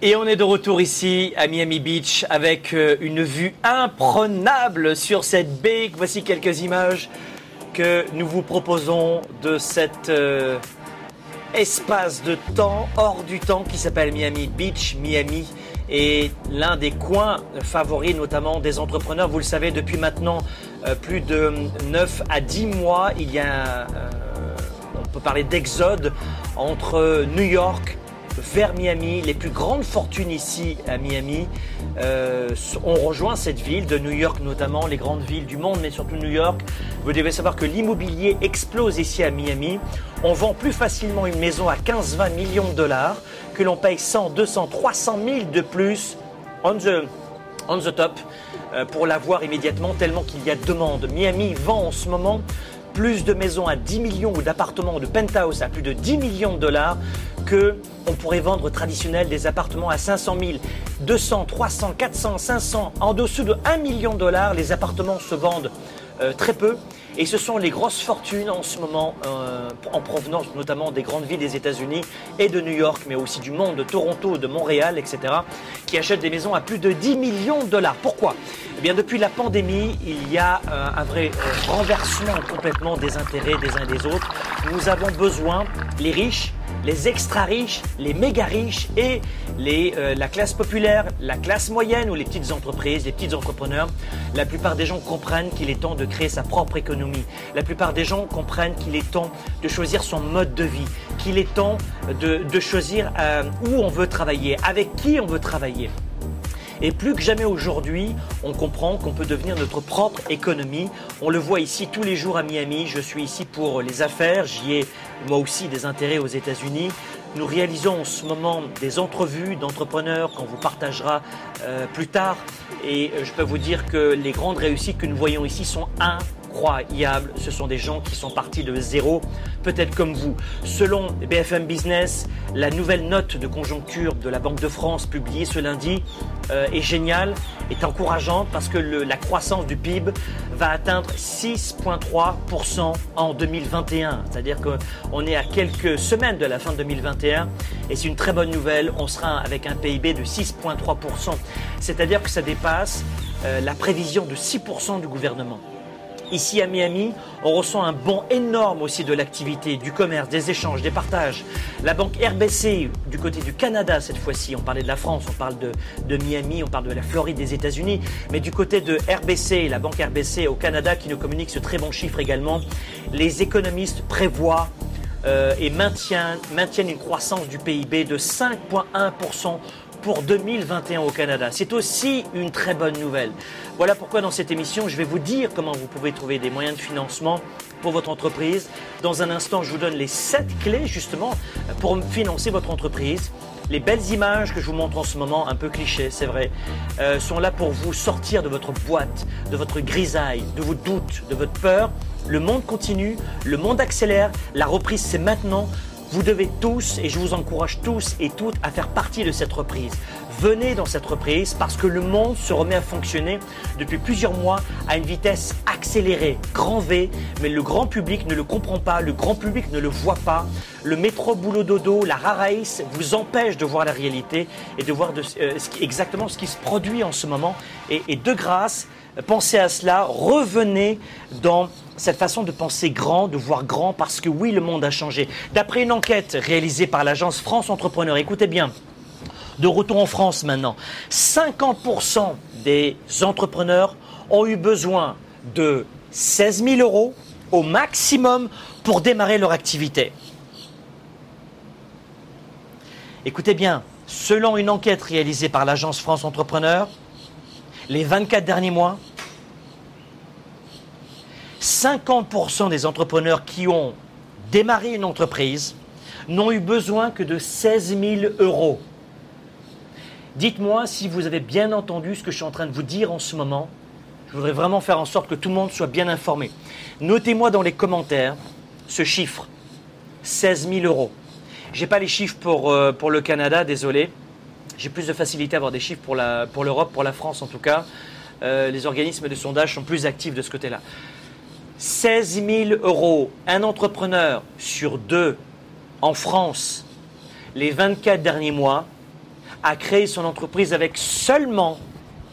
Et on est de retour ici à Miami Beach avec euh, une vue imprenable sur cette baie. Voici quelques images que nous vous proposons de cet euh, espace de temps hors du temps qui s'appelle Miami Beach. Miami est l'un des coins favoris notamment des entrepreneurs. Vous le savez, depuis maintenant euh, plus de 9 à 10 mois, il y a, on peut parler d'exode entre New York, vers Miami. Les plus grandes fortunes ici à Miami euh, ont rejoint cette ville, de New York notamment, les grandes villes du monde, mais surtout New York. Vous devez savoir que l'immobilier explose ici à Miami. On vend plus facilement une maison à 15-20 millions de dollars que l'on paye 100, 200, 300 000 de plus on the, on the top euh, pour l'avoir immédiatement tellement qu'il y a demande. Miami vend en ce moment plus de maisons à 10 millions ou d'appartements ou de penthouse à plus de 10 millions de dollars on pourrait vendre traditionnel des appartements à 500 000, 200, 300, 400, 500. En dessous de 1 million de dollars, les appartements se vendent euh, très peu. Et ce sont les grosses fortunes en ce moment, euh, en provenance notamment des grandes villes des États-Unis et de New York, mais aussi du monde, de Toronto, de Montréal, etc., qui achètent des maisons à plus de 10 millions de dollars. Pourquoi? Eh bien, depuis la pandémie, il y a euh, un vrai renversement complètement des intérêts des uns des autres. Nous avons besoin, les riches, les extra riches, les méga riches et les, euh, la classe populaire, la classe moyenne ou les petites entreprises, les petits entrepreneurs, la plupart des gens comprennent qu'il est temps de créer sa propre économie. La plupart des gens comprennent qu'il est temps de choisir son mode de vie, qu'il est temps de, de choisir euh, où on veut travailler, avec qui on veut travailler. Et plus que jamais aujourd'hui, on comprend qu'on peut devenir notre propre économie. On le voit ici tous les jours à Miami. Je suis ici pour les affaires. J'y ai moi aussi des intérêts aux États-Unis. Nous réalisons en ce moment des entrevues d'entrepreneurs qu'on vous partagera euh, plus tard. Et euh, je peux vous dire que les grandes réussites que nous voyons ici sont incroyables incroyable. Ce sont des gens qui sont partis de zéro, peut-être comme vous. Selon BFM Business, la nouvelle note de conjoncture de la Banque de France publiée ce lundi euh, est géniale, est encourageante parce que la croissance du PIB va atteindre 6,3% en 2021. C'est-à-dire qu'on est à quelques semaines de la fin de 2021 et c'est une très bonne nouvelle. On sera avec un PIB de 6,3%. C'est-à-dire que ça dépasse euh, la prévision de 6% du gouvernement. Ici à Miami, on ressent un bond énorme aussi de l'activité, du commerce, des échanges, des partages. La banque RBC, du côté du Canada cette fois-ci, on parlait de la France, on parle de, Miami, on parle de la Floride des États-Unis, mais du côté de RBC, la banque RBC au Canada qui nous communique ce très bon chiffre également, les économistes prévoient euh, et maintiennent, maintiennent une croissance du PIB de 5,1% pour 2021 au Canada. C'est aussi une très bonne nouvelle. Voilà pourquoi dans cette émission, je vais vous dire comment vous pouvez trouver des moyens de financement pour votre entreprise. Dans un instant, je vous donne les 7 clés justement pour financer votre entreprise. Les belles images que je vous montre en ce moment, un peu clichés, c'est vrai, euh, sont là pour vous sortir de votre boîte, de votre grisaille, de vos doutes, de votre peur. Le monde continue, le monde accélère, la reprise c'est maintenant. Vous devez tous, et je vous encourage tous et toutes à faire partie de cette reprise. Venez dans cette reprise parce que le monde se remet à fonctionner depuis plusieurs mois à une vitesse accélérée, grand V, mais le grand public ne le comprend pas, le grand public ne le voit pas. Le métro boulot dodo, la raraïs vous empêche de voir la réalité et de voir de, euh, ce qui, exactement ce qui se produit en ce moment. Et de grâce, pensez à cela, revenez dans cette façon de penser grand, de voir grand, parce que oui, le monde a changé. D'après une enquête réalisée par l'agence France Entrepreneur, écoutez bien, de retour en France maintenant, 50% des entrepreneurs ont eu besoin de 16 000 euros au maximum pour démarrer leur activité. Écoutez bien, selon une enquête réalisée par l'agence France Entrepreneur, les 24 derniers mois, 50% des entrepreneurs qui ont démarré une entreprise n'ont eu besoin que de 16 000 euros. Dites-moi si vous avez bien entendu ce que je suis en train de vous dire en ce moment. Je voudrais vraiment faire en sorte que tout le monde soit bien informé. Notez-moi dans les commentaires ce chiffre, 16 000 euros. Je n'ai pas les chiffres pour, euh, pour le Canada, désolé. J'ai plus de facilité à avoir des chiffres pour l'Europe, pour, pour la France en tout cas. Euh, les organismes de sondage sont plus actifs de ce côté-là. 16 000 euros, un entrepreneur sur deux en France, les 24 derniers mois, a créé son entreprise avec seulement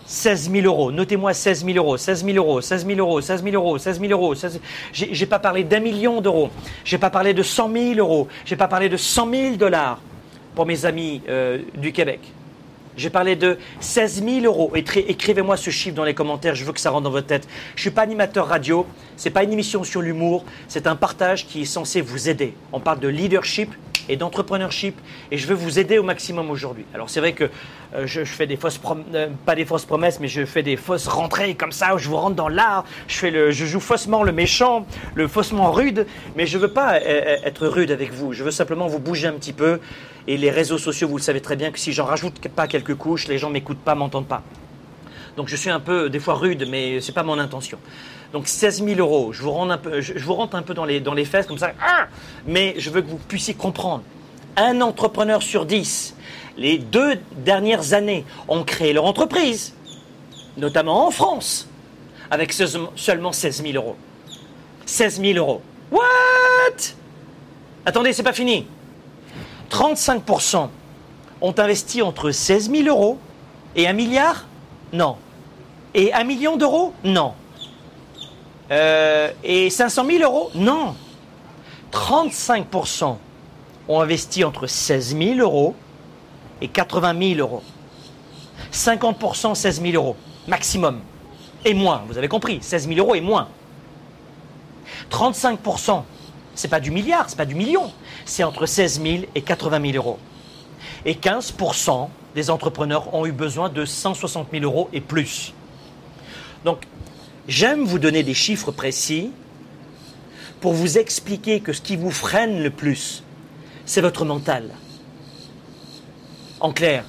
16 000 euros. Notez-moi 16 000 euros, 16 000 euros, 16 000 euros, 16 000 euros, 16 000 euros. J'ai pas parlé d'un million d'euros. J'ai pas parlé de 100 000 euros. J'ai pas parlé de 100 000 dollars pour mes amis euh, du Québec. J'ai parlé de 16 000 euros. Écrivez-moi ce chiffre dans les commentaires, je veux que ça rentre dans votre tête. Je ne suis pas animateur radio, ce n'est pas une émission sur l'humour, c'est un partage qui est censé vous aider. On parle de leadership et d'entrepreneurship et je veux vous aider au maximum aujourd'hui. Alors c'est vrai que euh, je, fais des fausses euh, pas des fausses promesses, mais je fais des fausses rentrées comme ça où je vous rentre dans l'art. Je fais le, je joue faussement le méchant, le faussement rude, mais je veux pas euh, être rude avec vous. Je veux simplement vous bouger un petit peu. Et les réseaux sociaux, vous le savez très bien que si j'en rajoute pas quelques couches, les gens m'écoutent pas, m'entendent pas. Donc je suis un peu, des fois rude, mais c'est pas mon intention. Donc 16 000 euros, je vous, rentre un peu, dans les fesses comme ça, ah mais je veux que vous puissiez comprendre. Un entrepreneur sur 10, les deux dernières années, ont créé leur entreprise, notamment en France, avec seulement 16 000 euros. 16 000 euros. What? Attendez, c'est pas fini. 35% ont investi entre 16 000 euros et 1 milliard? Non. Et 1 million d'euros Non. Euh, et 500 000 euros Non. 35% ont investi entre 16 000 euros et 80 000 euros. 50% 16 000 euros, maximum. Et moins, vous avez compris, 16 000 euros et moins. 35%, c'est pas du milliard, c'est pas du million, c'est entre 16 000 et 80 000 euros. Et 15% des entrepreneurs ont eu besoin de 160 000 euros et plus. Donc, j'aime vous donner des chiffres précis pour vous expliquer que ce qui vous freine le plus, c'est votre mental. En clair,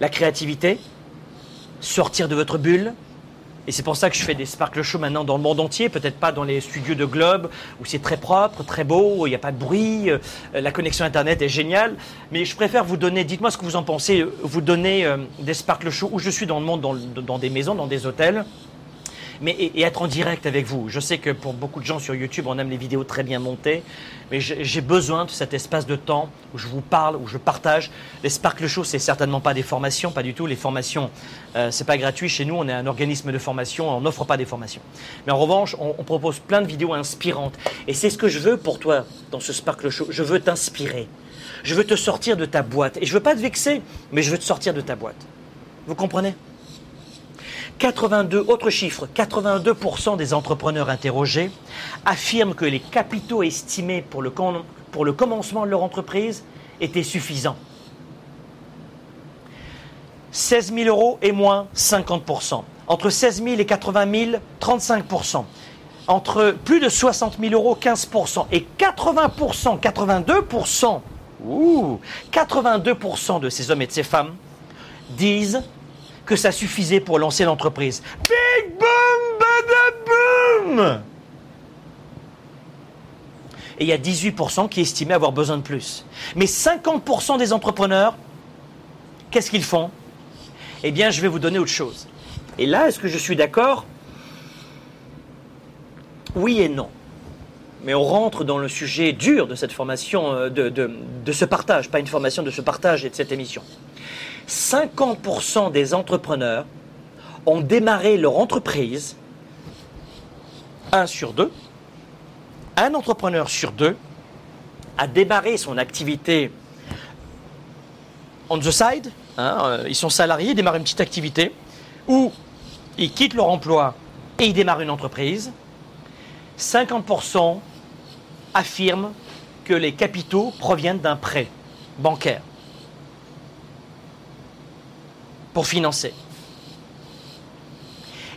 la créativité, sortir de votre bulle, Et c'est pour ça que je fais des Sparkle Show maintenant dans le monde entier, peut-être pas dans les studios de Globe, où c'est très propre, très beau, il n'y a pas de bruit, euh, la connexion Internet est géniale. Mais je préfère vous donner, dites-moi ce que vous en pensez, vous donner euh, des Sparkle Show où je suis dans le monde, dans des maisons, dans des hôtels mais et, être en direct avec vous. Je sais que pour beaucoup de gens sur YouTube, on aime les vidéos très bien montées, mais j'ai besoin de cet espace de temps où je vous parle, où je partage. Les Sparkle Show, c'est certainement pas des formations, pas du tout. Les formations, euh, c'est pas gratuit. Chez nous, on est un organisme de formation, on n'offre pas des formations. Mais en revanche, on, on propose plein de vidéos inspirantes. Et c'est ce que je veux pour toi dans ce Sparkle Show. Je veux t'inspirer. Je veux te sortir de ta boîte. Et je veux pas te vexer, mais je veux te sortir de ta boîte. Vous comprenez? 82, autre chiffre, 82% des entrepreneurs interrogés affirment que les capitaux estimés pour le, pour le commencement de leur entreprise étaient suffisants. 16 000 euros et moins, 50%. Entre 16 000 et 80 000, 35%. Entre plus de 60 000 euros, 15%. Et 80%, 82%, ouh, 82% de ces hommes et de ces femmes disent que ça suffisait pour lancer l'entreprise. Big boom, bada boom Et il y a 18% qui estimaient avoir besoin de plus. Mais 50% des entrepreneurs, qu'est-ce qu'ils font? Eh bien, je vais vous donner autre chose. Et là, est-ce que je suis d'accord? Oui et non. Mais on rentre dans le sujet dur de cette formation, euh, de, de ce partage, pas une formation de ce partage et de cette émission. 50% des entrepreneurs ont démarré leur entreprise, un sur deux, un entrepreneur sur deux a démarré son activité on the side, hein, euh, ils sont salariés, ils démarrent une petite activité, ou ils quittent leur emploi et ils démarrent une entreprise. 50% affirment que les capitaux proviennent d'un prêt bancaire pour financer.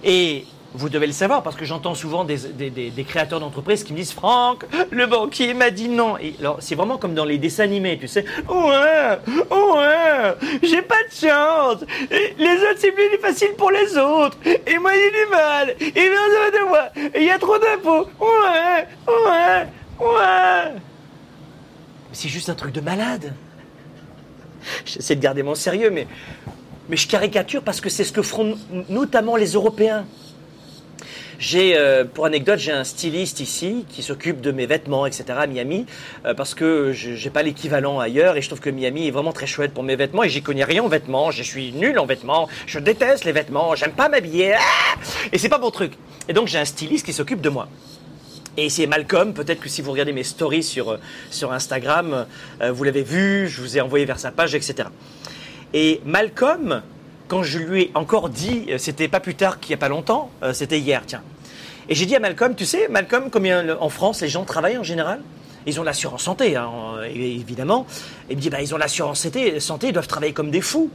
Et vous devez le savoir parce que j'entends souvent des, créateurs d'entreprises qui me disent Franck, le banquier m'a dit non. Alors c'est vraiment comme dans les dessins animés, tu sais. Ouais, ouais, j'ai pas de chance. les autres c'est plus facile pour les autres. Et moi j'ai du mal. Et de moi. Il y a trop d'impôts. Ouais, ouais, ouais. C'est juste un truc de malade. J'essaie de garder mon sérieux, mais mais je caricature parce que c'est ce que feront notamment les Européens. J'ai, euh, pour anecdote, j'ai un styliste ici qui s'occupe de mes vêtements, etc. à Miami, euh, parce que je n'ai pas l'équivalent ailleurs et je trouve que Miami est vraiment très chouette pour mes vêtements et j'y connais rien en vêtements. Je suis nul en vêtements, je déteste les vêtements, j'aime pas m'habiller, ah et c'est pas mon truc. Et donc j'ai un styliste qui s'occupe de moi. Et c'est Malcolm, peut-être que si vous regardez mes stories sur, euh, sur Instagram, vous l'avez vu, je vous ai envoyé vers sa page, etc. Et Malcolm, quand je lui ai encore dit, euh, c'était pas plus tard qu'il n'y a pas longtemps, euh, c'était hier, tiens. Et j'ai dit à Malcolm, tu sais, Malcolm, combien en France les gens travaillent en général? Ils ont l'assurance santé, hein, évidemment. Et il me dit, bah, ils ont l'assurance santé, ils doivent travailler comme des fous.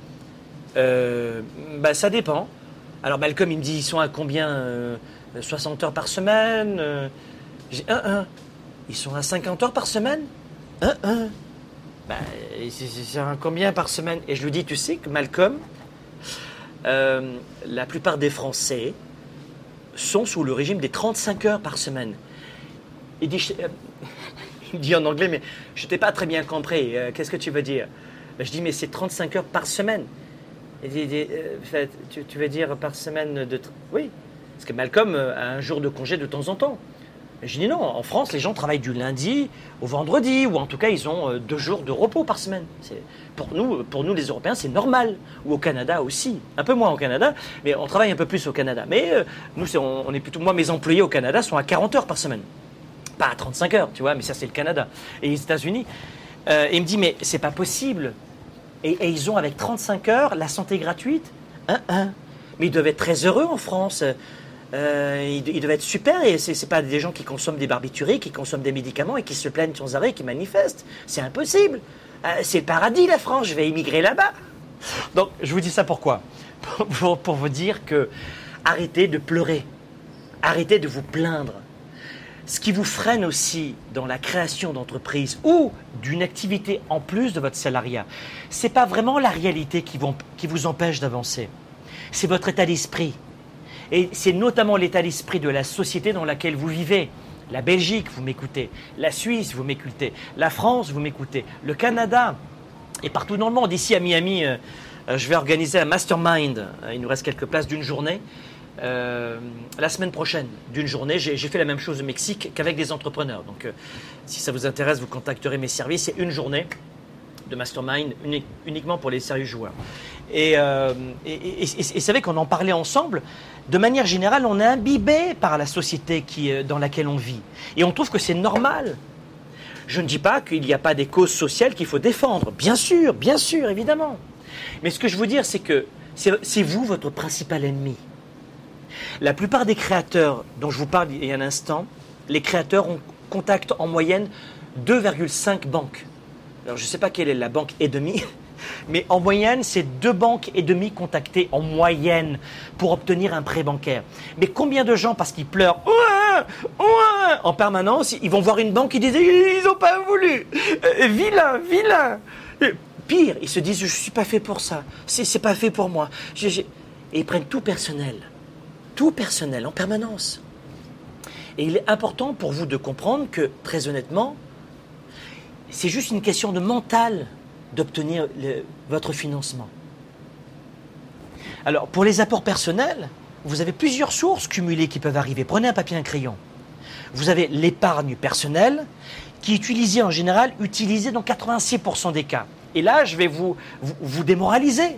Euh, bah, ça dépend. Alors Malcolm, il me dit, ils sont à combien 60 heures par semaine J'ai un, un. Ils sont à 50 heures par semaine? Un, un. Bah, c'est combien par semaine? Et je lui dis, tu sais que Malcolm, euh, la plupart des Français sont sous le régime des 35 heures par semaine. Il dit, euh, dit en anglais, mais je t'ai pas très bien compris. Euh, qu'est-ce que tu veux dire? Je dis, mais c'est 35 heures par semaine. Tu, tu, veux dire par semaine de... Oui, parce que Malcolm a un jour de congé de temps en temps. Je dis non, en France, les gens travaillent du lundi au vendredi, ou en tout cas, ils ont euh, deux jours de repos par semaine. Pour nous, les Européens, c'est normal. Ou au Canada aussi. Un peu moins au Canada, mais on travaille un peu plus au Canada. Mais euh, nous, on, est plutôt. Moi, mes employés au Canada sont à 40 heures par semaine. Pas à 35 heures, tu vois, mais ça, c'est le Canada. Et les États-Unis. Euh, et il me dit, mais c'est pas possible. Et, ils ont, avec 35 heures, la santé gratuite. Mais ils doivent être très heureux en France. Euh, ils, devaient être super et c'est pas des gens qui consomment des barbituriques, qui consomment des médicaments et qui se plaignent sans arrêt, qui manifestent. C'est impossible. Euh, c'est le paradis la France, je vais immigrer là-bas. Donc je vous dis ça pourquoi? Pour, vous dire que arrêtez de pleurer, arrêtez de vous plaindre. Ce qui vous freine aussi dans la création d'entreprise ou d'une activité en plus de votre salariat, c'est pas vraiment la réalité qui vous empêche d'avancer. C'est votre état d'esprit, Et c'est notamment l'état d'esprit de la société dans laquelle vous vivez. La Belgique, vous m'écoutez. La Suisse, vous m'écoutez. La France, vous m'écoutez. Le Canada. Et partout dans le monde. Ici à Miami, euh, euh, je vais organiser un mastermind. Euh, Il nous reste quelques places d'une journée. La semaine prochaine, d'une journée, j'ai fait la même chose au Mexique qu'avec des entrepreneurs. Donc, si ça vous intéresse, vous contacterez mes services. C'est une journée de mastermind uni- uniquement pour les sérieux joueurs. Et, euh, et, qu'on en parlait ensemble. De manière générale, on est imbibé par la société euh, dans laquelle on vit. Et on trouve que c'est normal. Je ne dis pas qu'il n'y a pas des causes sociales qu'il faut défendre. Bien sûr, bien sûr, évidemment. Mais ce que je veux dire, c'est que c'est vous votre principal ennemi. La plupart des créateurs dont je vous parle il y a un instant, les créateurs ont contactent en moyenne 2,5 banques. Alors je ne sais pas quelle est la banque et demie, mais en moyenne, c'est deux banques et demie contactées en moyenne pour obtenir un prêt bancaire. Mais combien de gens, parce qu'ils pleurent en permanence, ils vont voir une banque, ils disent ils n'ont pas voulu, Euh, vilain, vilain. Pire, ils se disent je suis pas fait pour ça, c'est pas fait pour moi. Et ils prennent tout personnel, tout personnel en permanence. Et il est important pour vous de comprendre que, très honnêtement, c'est juste une question de mental d'obtenir votre financement. Alors, pour les apports personnels, vous avez plusieurs sources cumulées qui peuvent arriver. Prenez un papier et un crayon. Vous avez l'épargne personnelle, qui est utilisée en général, utilisée dans 86% des cas. Et là, je vais vous, vous, vous démoraliser.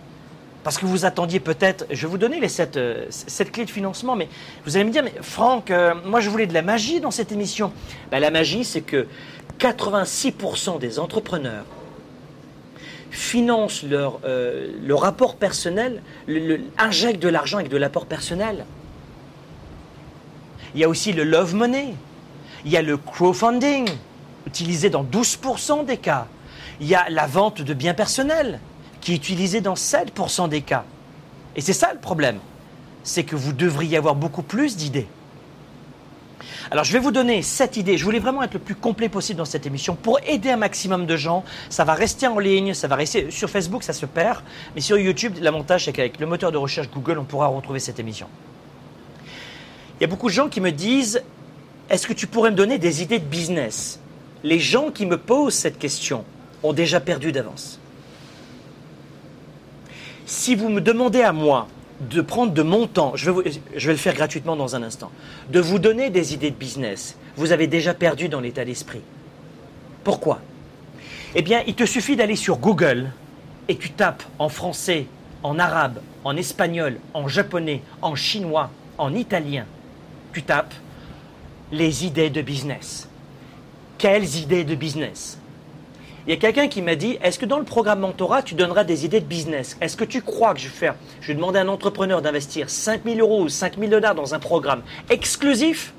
Parce que vous attendiez peut-être, je vais vous donner les sept, euh, sept clés de financement, mais vous allez me dire, mais Franck, euh, moi je voulais de la magie dans cette émission. Ben, la magie, c'est que 86% des entrepreneurs financent leur, euh, leur rapport personnel, injectent de l'argent avec de l'apport personnel. Il y a aussi le love money. Il y a le crowdfunding, utilisé dans 12% des cas. Il y a la vente de biens personnels, qui est utilisée dans 7% des cas. Et c'est ça le problème. C'est que vous devriez avoir beaucoup plus d'idées. Alors, je vais vous donner cette idée. Je voulais vraiment être le plus complet possible dans cette émission pour aider un maximum de gens. Ça va rester en ligne, ça va rester sur Facebook, ça se perd. Mais sur YouTube, l'avantage, c'est qu'avec le moteur de recherche Google, on pourra retrouver cette émission. Il y a beaucoup de gens qui me disent Est-ce que tu pourrais me donner des idées de business? Les gens qui me posent cette question ont déjà perdu d'avance. Si vous me demandez à moi de prendre de mon temps, je vais, le faire gratuitement dans un instant, de vous donner des idées de business, vous avez déjà perdu dans l'état d'esprit. Pourquoi? Eh bien, il te suffit d'aller sur Google et tu tapes en français, en arabe, en espagnol, en japonais, en chinois, en italien. Tu tapes les idées de business. Quelles idées de business? Il y a quelqu'un qui m'a dit, est-ce que dans le programme Mentorat, tu donneras des idées de business? Est-ce que tu crois que je vais faire, je demander à un entrepreneur d'investir 5 000 euros ou 5 000 dollars dans un programme exclusif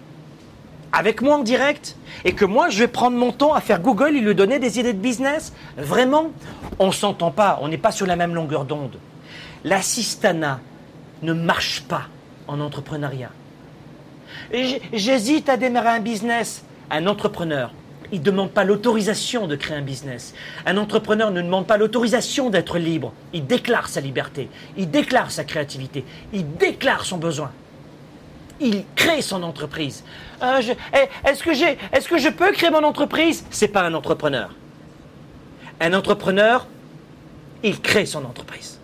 avec moi en direct et que moi je vais prendre mon temps à faire Google et lui donner des idées de business? Vraiment? On s'entend pas, on n'est pas sur la même longueur d'onde. L'assistanat ne marche pas en entrepreneuriat. J'hésite à démarrer un business. Un entrepreneur, il ne demande pas l'autorisation de créer un business. Un entrepreneur ne demande pas l'autorisation d'être libre. Il déclare sa liberté. Il déclare sa créativité. Il déclare son besoin. Il crée son entreprise. Euh, eh, Est-ce que, je peux créer mon entreprise? C'est pas un entrepreneur. Un entrepreneur, il crée son entreprise.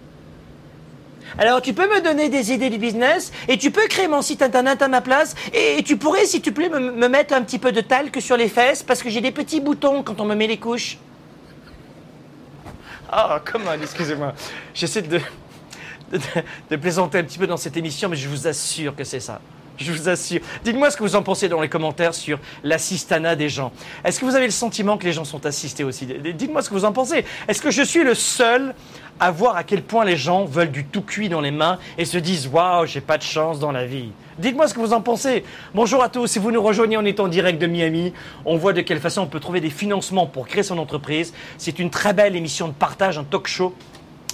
Alors, tu peux me donner des idées de business et tu peux créer mon site internet à ma place et tu pourrais, s'il te plaît, me, me mettre un petit peu de talc sur les fesses parce que j'ai des petits boutons quand on me met les couches. Ah, comment, excusez-moi. J'essaie de, de, de plaisanter un petit peu dans cette émission, mais je vous assure que c'est ça. Je vous assure. Dites-moi ce que vous en pensez dans les commentaires sur l'assistanat des gens. Est-ce que vous avez le sentiment que les gens sont assistés aussi? Dites-moi ce que vous en pensez. Est-ce que je suis le seul à voir à quel point les gens veulent du tout cuit dans les mains et se disent Waouh, j'ai pas de chance dans la vie Dites-moi ce que vous en pensez. Bonjour à tous. Si vous nous rejoignez en étant en direct de Miami, on voit de quelle façon on peut trouver des financements pour créer son entreprise. C'est une très belle émission de partage, un talk show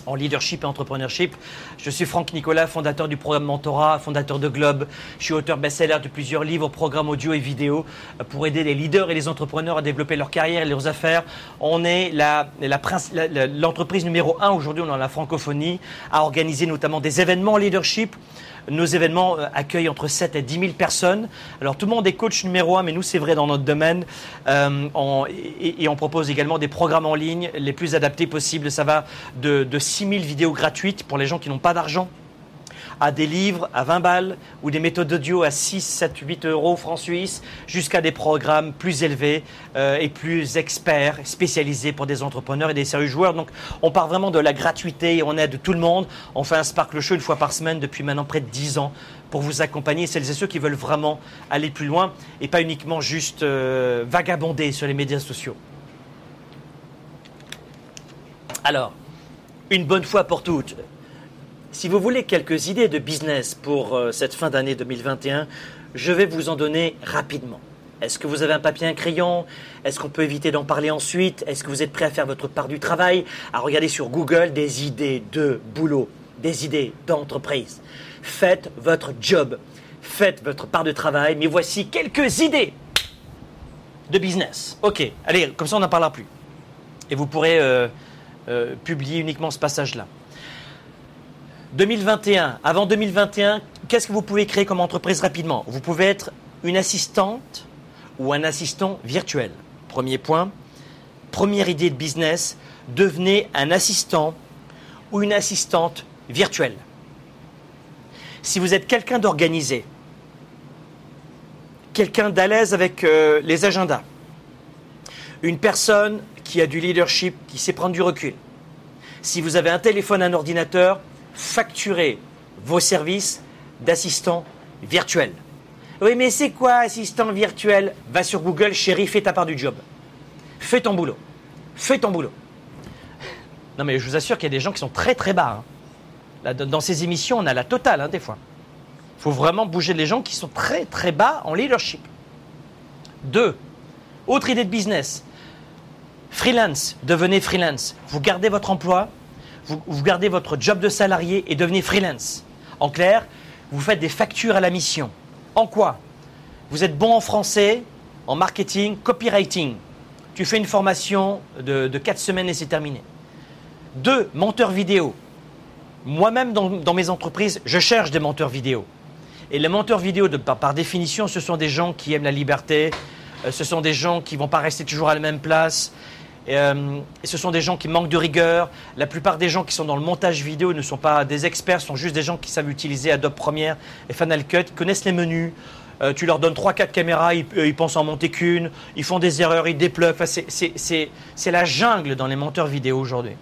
en leadership et entrepreneurship. Je suis Franck Nicolas, fondateur du programme Mentorat, fondateur de Globe. Je suis auteur best-seller de plusieurs livres, programmes audio et vidéo euh, pour aider les leaders et les entrepreneurs à développer leur carrière et leurs affaires. On est l'entreprise numéro un aujourd'hui dans la francophonie à organiser notamment des événements en leadership. Nos événements euh, accueillent entre 7 et 10 000 personnes. Alors tout le monde est coach numéro un, mais nous c'est vrai dans notre domaine. Euh, et, on propose également des programmes en ligne les plus adaptés possibles. Ça va de, de 6 000 vidéos gratuites pour les gens qui n'ont pas d'argent à des livres à 20 balles ou des méthodes audio à 6, 7, 8 euros francs suisses, jusqu'à des programmes plus élevés euh, et plus experts, spécialisés pour des entrepreneurs et des sérieux joueurs. Donc on part vraiment de la gratuité et on aide tout le monde. On fait un Sparkle Show une fois par semaine depuis maintenant près de 10 ans pour vous accompagner, celles et ceux qui veulent vraiment aller plus loin et pas uniquement juste euh, vagabonder sur les médias sociaux. Alors, une bonne fois pour toutes, si vous voulez quelques idées de business pour euh, cette fin d'année 2021, je vais vous en donner rapidement. Est-ce que vous avez un papier, un crayon? Est-ce qu'on peut éviter d'en parler ensuite? Est-ce que vous êtes prêt à faire votre part du travail? À regarder sur Google des idées de boulot, des idées d'entreprise. Faites votre job, faites votre part de travail, mais voici quelques idées de business. Ok, allez, comme ça on n'en parlera plus. Et vous pourrez euh, euh, publier uniquement ce passage-là. 2021, avant 2021, qu'est-ce que vous pouvez créer comme entreprise rapidement? Vous pouvez être une assistante ou un assistant virtuel. Premier point. Première idée de business, devenez un assistant ou une assistante virtuelle. Si vous êtes quelqu'un d'organisé, quelqu'un d'à l'aise avec euh, les agendas, une personne qui a du leadership, qui sait prendre du recul, si vous avez un téléphone, un ordinateur, facturer vos services d'assistant virtuel. Oui, mais c'est quoi assistant virtuel? Va sur Google, chérie, fais ta part du job. Fais ton boulot. Fais ton boulot. Non, mais je vous assure qu'il y a des gens qui sont très très bas. Hein. dans ces émissions, on a la totale, hein, des fois. Il faut vraiment bouger les gens qui sont très très bas en leadership. Deux, autre idée de business. Freelance, devenez freelance. Vous gardez votre emploi, vous, gardez votre job de salarié et devenez freelance. En clair, vous faites des factures à la mission. En quoi? Vous êtes bon en français, en marketing, copywriting. Tu fais une formation de, de 4 semaines et c'est terminé. Deux, monteur vidéo. Moi-même, dans, mes entreprises, je cherche des monteurs vidéo. Et les monteurs vidéo, de, par, définition, ce sont des gens qui aiment la liberté, euh, ce sont des gens qui vont pas rester toujours à la même place, euh, et, ce sont des gens qui manquent de rigueur. La plupart des gens qui sont dans le montage vidéo ne sont pas des experts, sont juste des gens qui savent utiliser Adobe Premiere et Final Cut, connaissent les menus. Euh, tu leur donnes 3-4 caméras, ils, ils, pensent en monter qu'une, ils font des erreurs, ils dépluguent. c'est la jungle dans les monteurs vidéo aujourd'hui.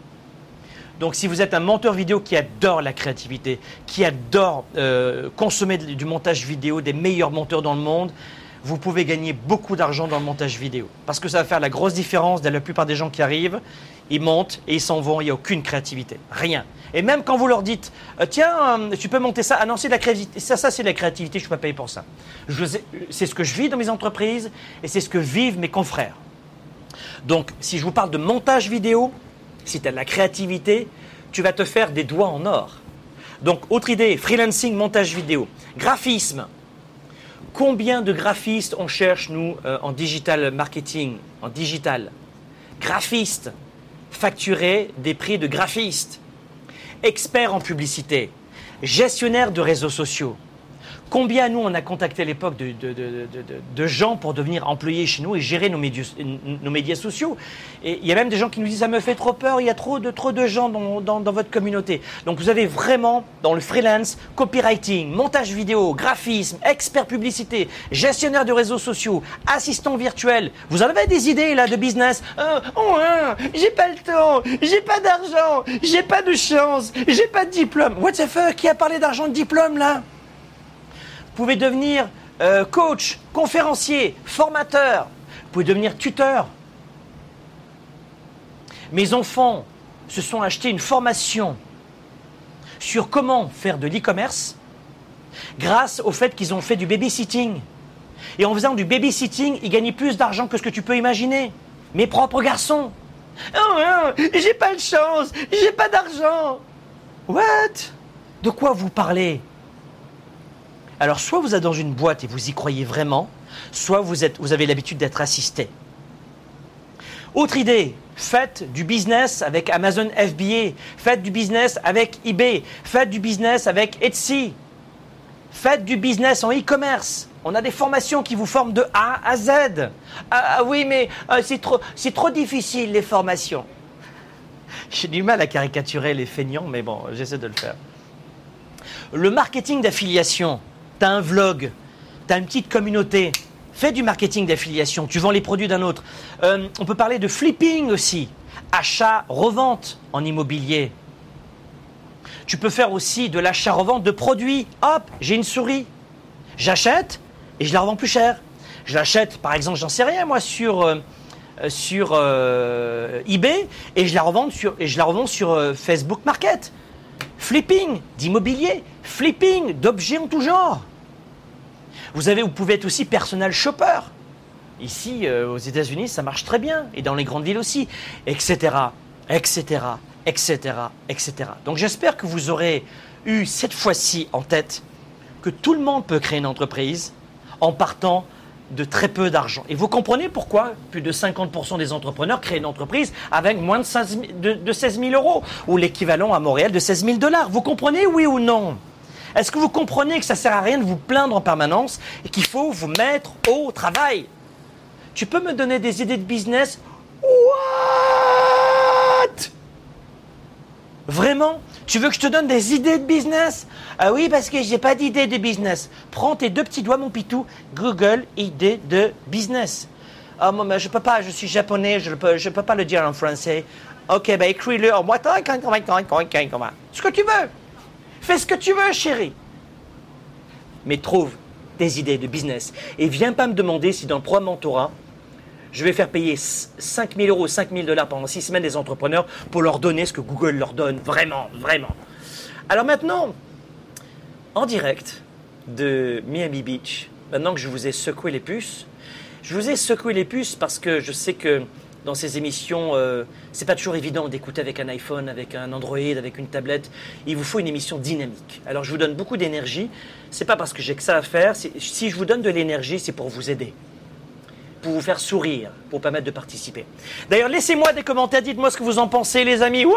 Donc si vous êtes un monteur vidéo qui adore la créativité, qui adore euh, consommer du montage vidéo des meilleurs monteurs dans le monde, vous pouvez gagner beaucoup d'argent dans le montage vidéo. Parce que ça va faire la grosse différence de la plupart des gens qui arrivent. Ils montent et ils s'en vont, il n'y a aucune créativité. Rien. Et même quand vous leur dites, euh, tiens, euh, tu peux monter ça, ah non, de la créativité, ça, ça c'est de la créativité, je ne suis pas payé pour ça. C'est ce que je vis dans mes entreprises et c'est ce que vivent mes confrères. Donc, si je vous parle de montage vidéo, si tu as de la créativité, tu vas te faire des doigts en or. Donc, autre idée, freelancing, montage vidéo. Graphisme, Combien de graphistes on cherche, nous, euh, en digital marketing, en digital? Graphistes, facturer des prix de graphistes. Experts en publicité, gestionnaires de réseaux sociaux, Combien nous on a contacté à l'époque de, gens pour devenir employés chez nous et gérer nos médias, sociaux Et il y a même des gens qui nous disent ça me fait trop peur, il y a trop de, trop de gens dans, votre communauté. Donc vous avez vraiment dans le freelance, copywriting, montage vidéo, graphisme, expert publicité, gestionnaire de réseaux sociaux, assistant virtuel. Vous en avez des idées là de business? Euh, Oh, hein, j'ai pas le temps, j'ai pas d'argent, j'ai pas de chance, j'ai pas de diplôme. What the fuck Qui a parlé d'argent de diplôme là? Pouvez devenir euh, coach, conférencier, formateur. Vous pouvez devenir tuteur. Mes enfants se sont achetés une formation sur comment faire de l'e-commerce grâce au fait qu'ils ont fait du babysitting. Et en faisant du babysitting, ils gagnaient plus d'argent que ce que tu peux imaginer. Mes propres garçons. Oh, non, j'ai pas de chance, j'ai pas d'argent. What? De quoi vous parlez? Alors, soit vous êtes dans une boîte et vous y croyez vraiment, soit vous, êtes, vous avez l'habitude d'être assisté. Autre idée, faites du business avec Amazon FBA, faites du business avec eBay, faites du business avec Etsy, faites du business en e-commerce. On a des formations qui vous forment de A à Z. Ah, ah oui, mais euh, c'est trop, c'est trop difficile les formations. J'ai du mal à caricaturer les feignants, mais bon, j'essaie de le faire. Le marketing d'affiliation, tu un vlog, tu une petite communauté, Fais du marketing d'affiliation, tu vends les produits d'un autre. Euh, on peut parler de flipping aussi, achat, revente en immobilier. Tu peux faire aussi de l'achat-revente de produits. Hop, j'ai une souris. J'achète et je la revends plus cher. Je l'achète, par exemple, j'en sais rien, moi, sur, euh, euh, eBay et je la revends sur Facebook Market. Flipping d'immobilier, flipping d'objets en tout genre. Vous, avez, vous pouvez être aussi personal shopper. Ici, euh, aux États-Unis, ça marche très bien, et dans les grandes villes aussi, etc., etc., etc., etc. Donc j'espère que vous aurez eu cette fois-ci en tête que tout le monde peut créer une entreprise en partant de très peu d'argent. Et vous comprenez pourquoi plus de 50% des entrepreneurs créent une entreprise avec moins de, de 16 000 euros, ou l'équivalent à Montréal de 16 000 dollars. Vous comprenez, oui ou non? Est-ce que vous comprenez que ça sert à rien de vous plaindre en permanence et qu'il faut vous mettre au travail Tu peux me donner des idées de business What Vraiment Tu veux que je te donne des idées de business Ah oui, parce que j'ai pas d'idée de business. Prends tes deux petits doigts, mon pitou. Google idée de business. Ah, oh, mais je peux pas, je suis japonais, je ne peux, je peux pas le dire en français. Ok, ben écris-le en. Ce que tu veux. Fais ce que tu veux, chérie. Mais trouve des idées de business. Et viens pas me demander si dans le programme mentorat, je vais faire payer 5 000 euros, 5 000 dollars pendant 6 semaines des entrepreneurs pour leur donner ce que Google leur donne. Vraiment, vraiment. Alors maintenant, en direct de Miami Beach, maintenant que je vous ai secoué les puces, je vous ai secoué les puces parce que je sais que dans ces émissions, euh, c'est pas toujours évident d'écouter avec un iPhone, avec un Android, avec une tablette. Il vous faut une émission dynamique. Alors je vous donne beaucoup d'énergie. C'est pas parce que j'ai que ça à faire. Si je vous donne de l'énergie, c'est pour vous aider, pour vous faire sourire, pour permettre de participer. D'ailleurs, laissez-moi des commentaires. Dites-moi ce que vous en pensez, les amis. What?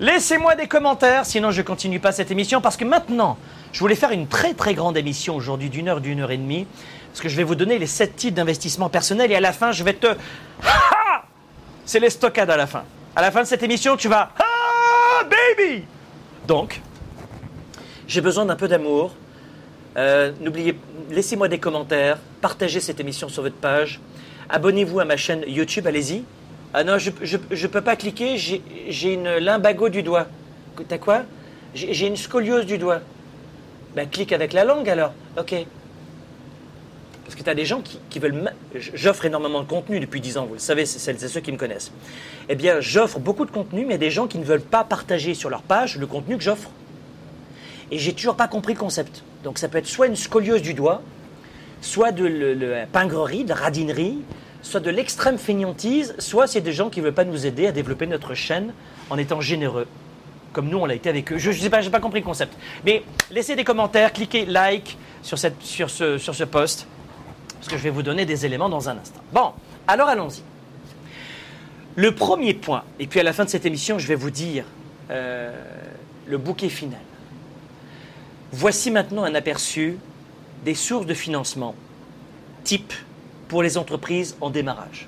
Laissez-moi des commentaires. Sinon, je continue pas cette émission parce que maintenant, je voulais faire une très très grande émission aujourd'hui d'une heure, d'une heure et demie. Parce que je vais vous donner les sept types d'investissement personnel et à la fin, je vais te. C'est les stockades à la fin. À la fin de cette émission, tu vas. Ah, baby Donc, j'ai besoin d'un peu d'amour. Euh, n'oubliez, laissez-moi des commentaires, partagez cette émission sur votre page, abonnez-vous à ma chaîne YouTube, allez-y. Ah non, je ne peux pas cliquer, j'ai une limbago du doigt. T'as quoi? J'ai une scoliose du doigt. Ben, clique avec la langue alors. Ok. Parce que tu as des gens qui, veulent. J'offre énormément de contenu depuis 10 ans, vous le savez, c'est ceux qui me connaissent. Eh bien, j'offre beaucoup de contenu, mais il y a des gens qui ne veulent pas partager sur leur page le contenu que j'offre. Et j'ai toujours pas compris le concept. Donc ça peut être soit une scoliose du doigt, soit de la pingrerie, de la radinerie, soit de l'extrême fainéantise, soit c'est des gens qui ne veulent pas nous aider à développer notre chaîne en étant généreux comme nous on l'a été avec eux. Je ne sais pas, pas compris le concept. Mais laissez des commentaires, cliquez like sur, ce, sur ce post, parce que je vais vous donner des éléments dans un instant. Bon, alors allons-y. Le premier point, et puis à la fin de cette émission, je vais vous dire euh, le bouquet final. Voici maintenant un aperçu des sources de financement type pour les entreprises en démarrage.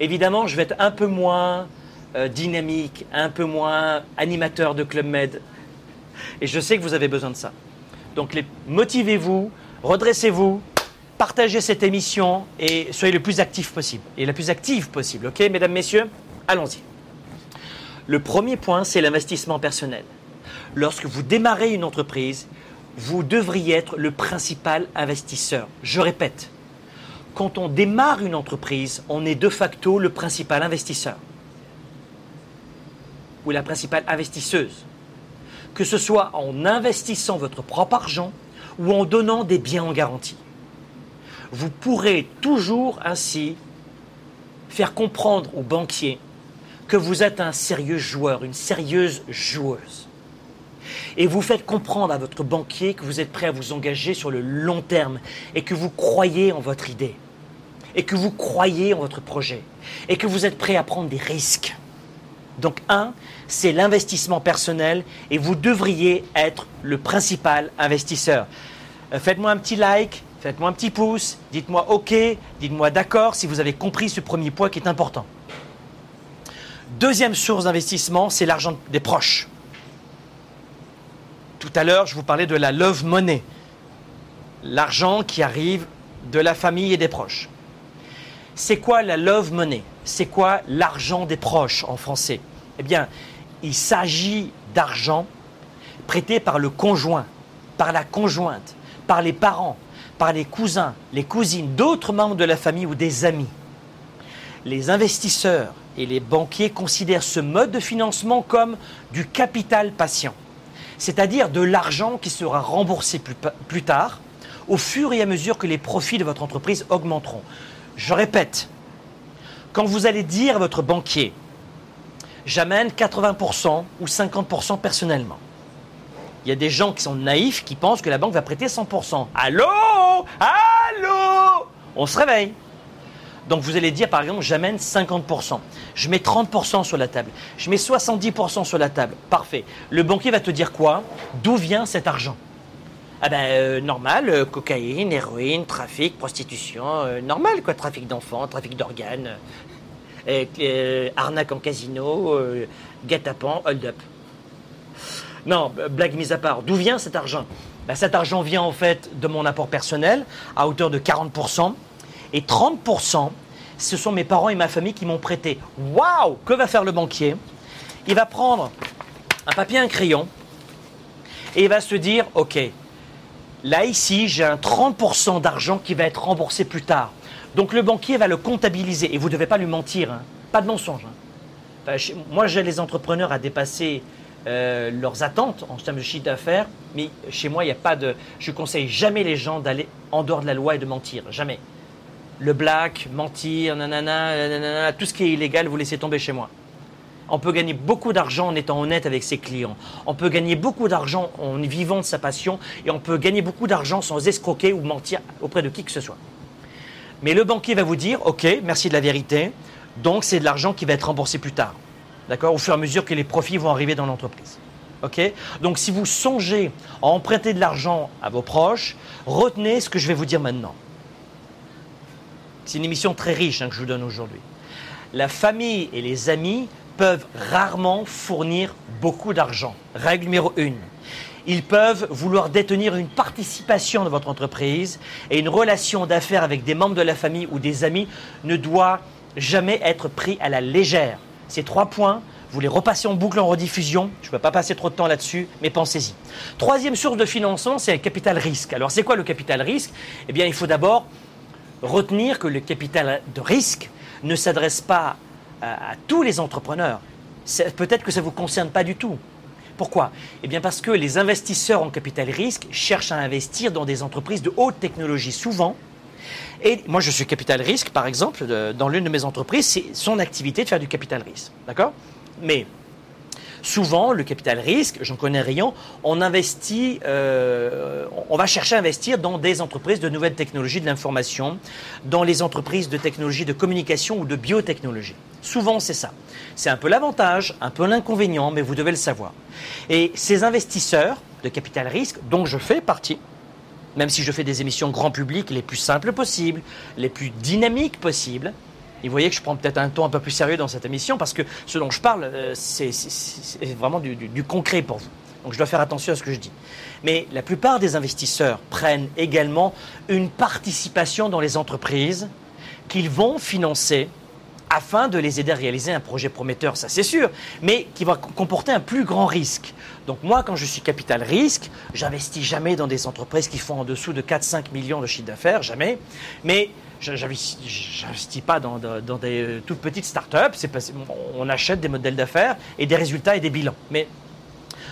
Évidemment, je vais être un peu moins euh, dynamique, un peu moins animateur de Club Med. Et je sais que vous avez besoin de ça. Donc motivez-vous, redressez-vous, partagez cette émission et soyez le plus actif possible. Et la plus active possible, ok, mesdames, messieurs? Allons-y. Le premier point, c'est l'investissement personnel. Lorsque vous démarrez une entreprise, vous devriez être le principal investisseur. Je répète, quand on démarre une entreprise, on est de facto le principal investisseur ou la principale investisseuse. Que ce soit en investissant votre propre argent ou en donnant des biens en garantie. Vous pourrez toujours ainsi faire comprendre aux banquiers que vous êtes un sérieux joueur, une sérieuse joueuse. Et vous faites comprendre à votre banquier que vous êtes prêt à vous engager sur le long terme et que vous croyez en votre idée et que vous croyez en votre projet et que vous êtes prêt à prendre des risques. Donc un, c'est l'investissement personnel et vous devriez être le principal investisseur. Euh, faites-moi un petit like, faites-moi un petit pouce, dites-moi OK, dites-moi d'accord si vous avez compris ce premier point qui est important. Deuxième source d'investissement, c'est l'argent des proches. Tout à l'heure, je vous parlais de la love money, l'argent qui arrive de la famille et des proches. C'est quoi la love money? C'est quoi l'argent des proches en français? Eh bien, il s'agit d'argent prêté par le conjoint, par la conjointe, par les parents, par les cousins, les cousines, d'autres membres de la famille ou des amis. Les investisseurs et les banquiers considèrent ce mode de financement comme du capital patient, c'est-à-dire de l'argent qui sera remboursé plus, tard au fur et à mesure que les profits de votre entreprise augmenteront. Je répète, quand vous allez dire à votre banquier, j'amène 80% ou 50% personnellement. Il y a des gens qui sont naïfs qui pensent que la banque va prêter 100%. Allô? Allô On se réveille. Donc vous allez dire par exemple, j'amène 50%, je mets 30% sur la table, je mets 70% sur la table. Parfait. Le banquier va te dire quoi? D'où vient cet argent? Ah ben euh, normal, euh, cocaïne, héroïne, trafic, prostitution, euh, normal quoi, trafic d'enfants, trafic d'organes, arnaque en casino, guet-apens, hold-up. Non, blague mise à part, d'où vient cet argent? Ben, Cet argent vient en fait de mon apport personnel à hauteur de 40%. Et 30%, ce sont mes parents et ma famille qui m'ont prêté. Waouh Que va faire le banquier? Il va prendre un papier, un crayon, et il va se dire, OK, là ici, j'ai un 30% d'argent qui va être remboursé plus tard. Donc le banquier va le comptabiliser, et vous ne devez pas lui mentir, hein. pas de mensonge. Hein. moi, j'ai les entrepreneurs à dépasser euh, leurs attentes en termes de chiffre d'affaires, mais chez moi, il n'y a pas de... Je conseille jamais les gens d'aller en dehors de la loi et de mentir, jamais le black, mentir, nanana, tout ce qui est illégal, vous laissez tomber chez moi. On peut gagner beaucoup d'argent en étant honnête avec ses clients. On peut gagner beaucoup d'argent en vivant de sa passion et on peut gagner beaucoup d'argent sans escroquer ou mentir auprès de qui que ce soit. Mais le banquier va vous dire, OK, merci de la vérité, donc c'est de l'argent qui va être remboursé plus tard. D'accord Au fur et à mesure que les profits vont arriver dans l'entreprise. Donc si vous songez à emprunter de l'argent à vos proches, retenez ce que je vais vous dire maintenant. C'est une émission très riche hein, que je vous donne aujourd'hui. La famille et les amis peuvent rarement fournir beaucoup d'argent. Règle numéro une. Ils peuvent vouloir détenir une participation de votre entreprise et une relation d'affaires avec des membres de la famille ou des amis ne doit jamais être pris à la légère. Ces trois points, vous les repassez en boucle en rediffusion. Je ne peux pas passer trop de temps là-dessus, mais pensez-y. Troisième source de financement, c'est le capital risque. Alors, c'est quoi le capital risque? Eh bien, il faut d'abord retenir que le capital de risque ne s'adresse pas à, tous les entrepreneurs. Peut-être que ça ne vous concerne pas du tout. Pourquoi? Eh bien parce que les investisseurs en capital risque cherchent à investir dans des entreprises de haute technologie souvent. Et moi, je suis capital risque, par exemple, dans l'une de mes entreprises, c'est son activité de faire du capital risque. D'accord? Mais Souvent, le capital risque, j'en connais rien, on investit, euh, on va chercher à investir dans des entreprises de nouvelles technologies de l'information, dans les entreprises de technologie de communication ou de biotechnologie. Souvent, c'est ça. C'est un peu l'avantage, un peu l'inconvénient, mais vous devez le savoir. Et ces investisseurs de capital risque, dont je fais partie, même si je fais des émissions grand public les plus simples possibles, les plus dynamiques possibles, et vous voyez que je prends peut-être un ton un peu plus sérieux dans cette émission parce que ce dont je parle, euh, c'est vraiment du, concret pour vous. Donc je dois faire attention à ce que je dis. Mais la plupart des investisseurs prennent également une participation dans les entreprises qu'ils vont financer afin de les aider à réaliser un projet prometteur, ça c'est sûr, mais qui va comporter un plus grand risque. Donc moi, quand je suis capital risque, j'investis jamais dans des entreprises qui font en dessous de 4-5 millions de chiffre d'affaires, jamais. Mais j'investis pas dans, des euh, toutes petites startups. on achète des modèles d'affaires et des résultats et des bilans. Mais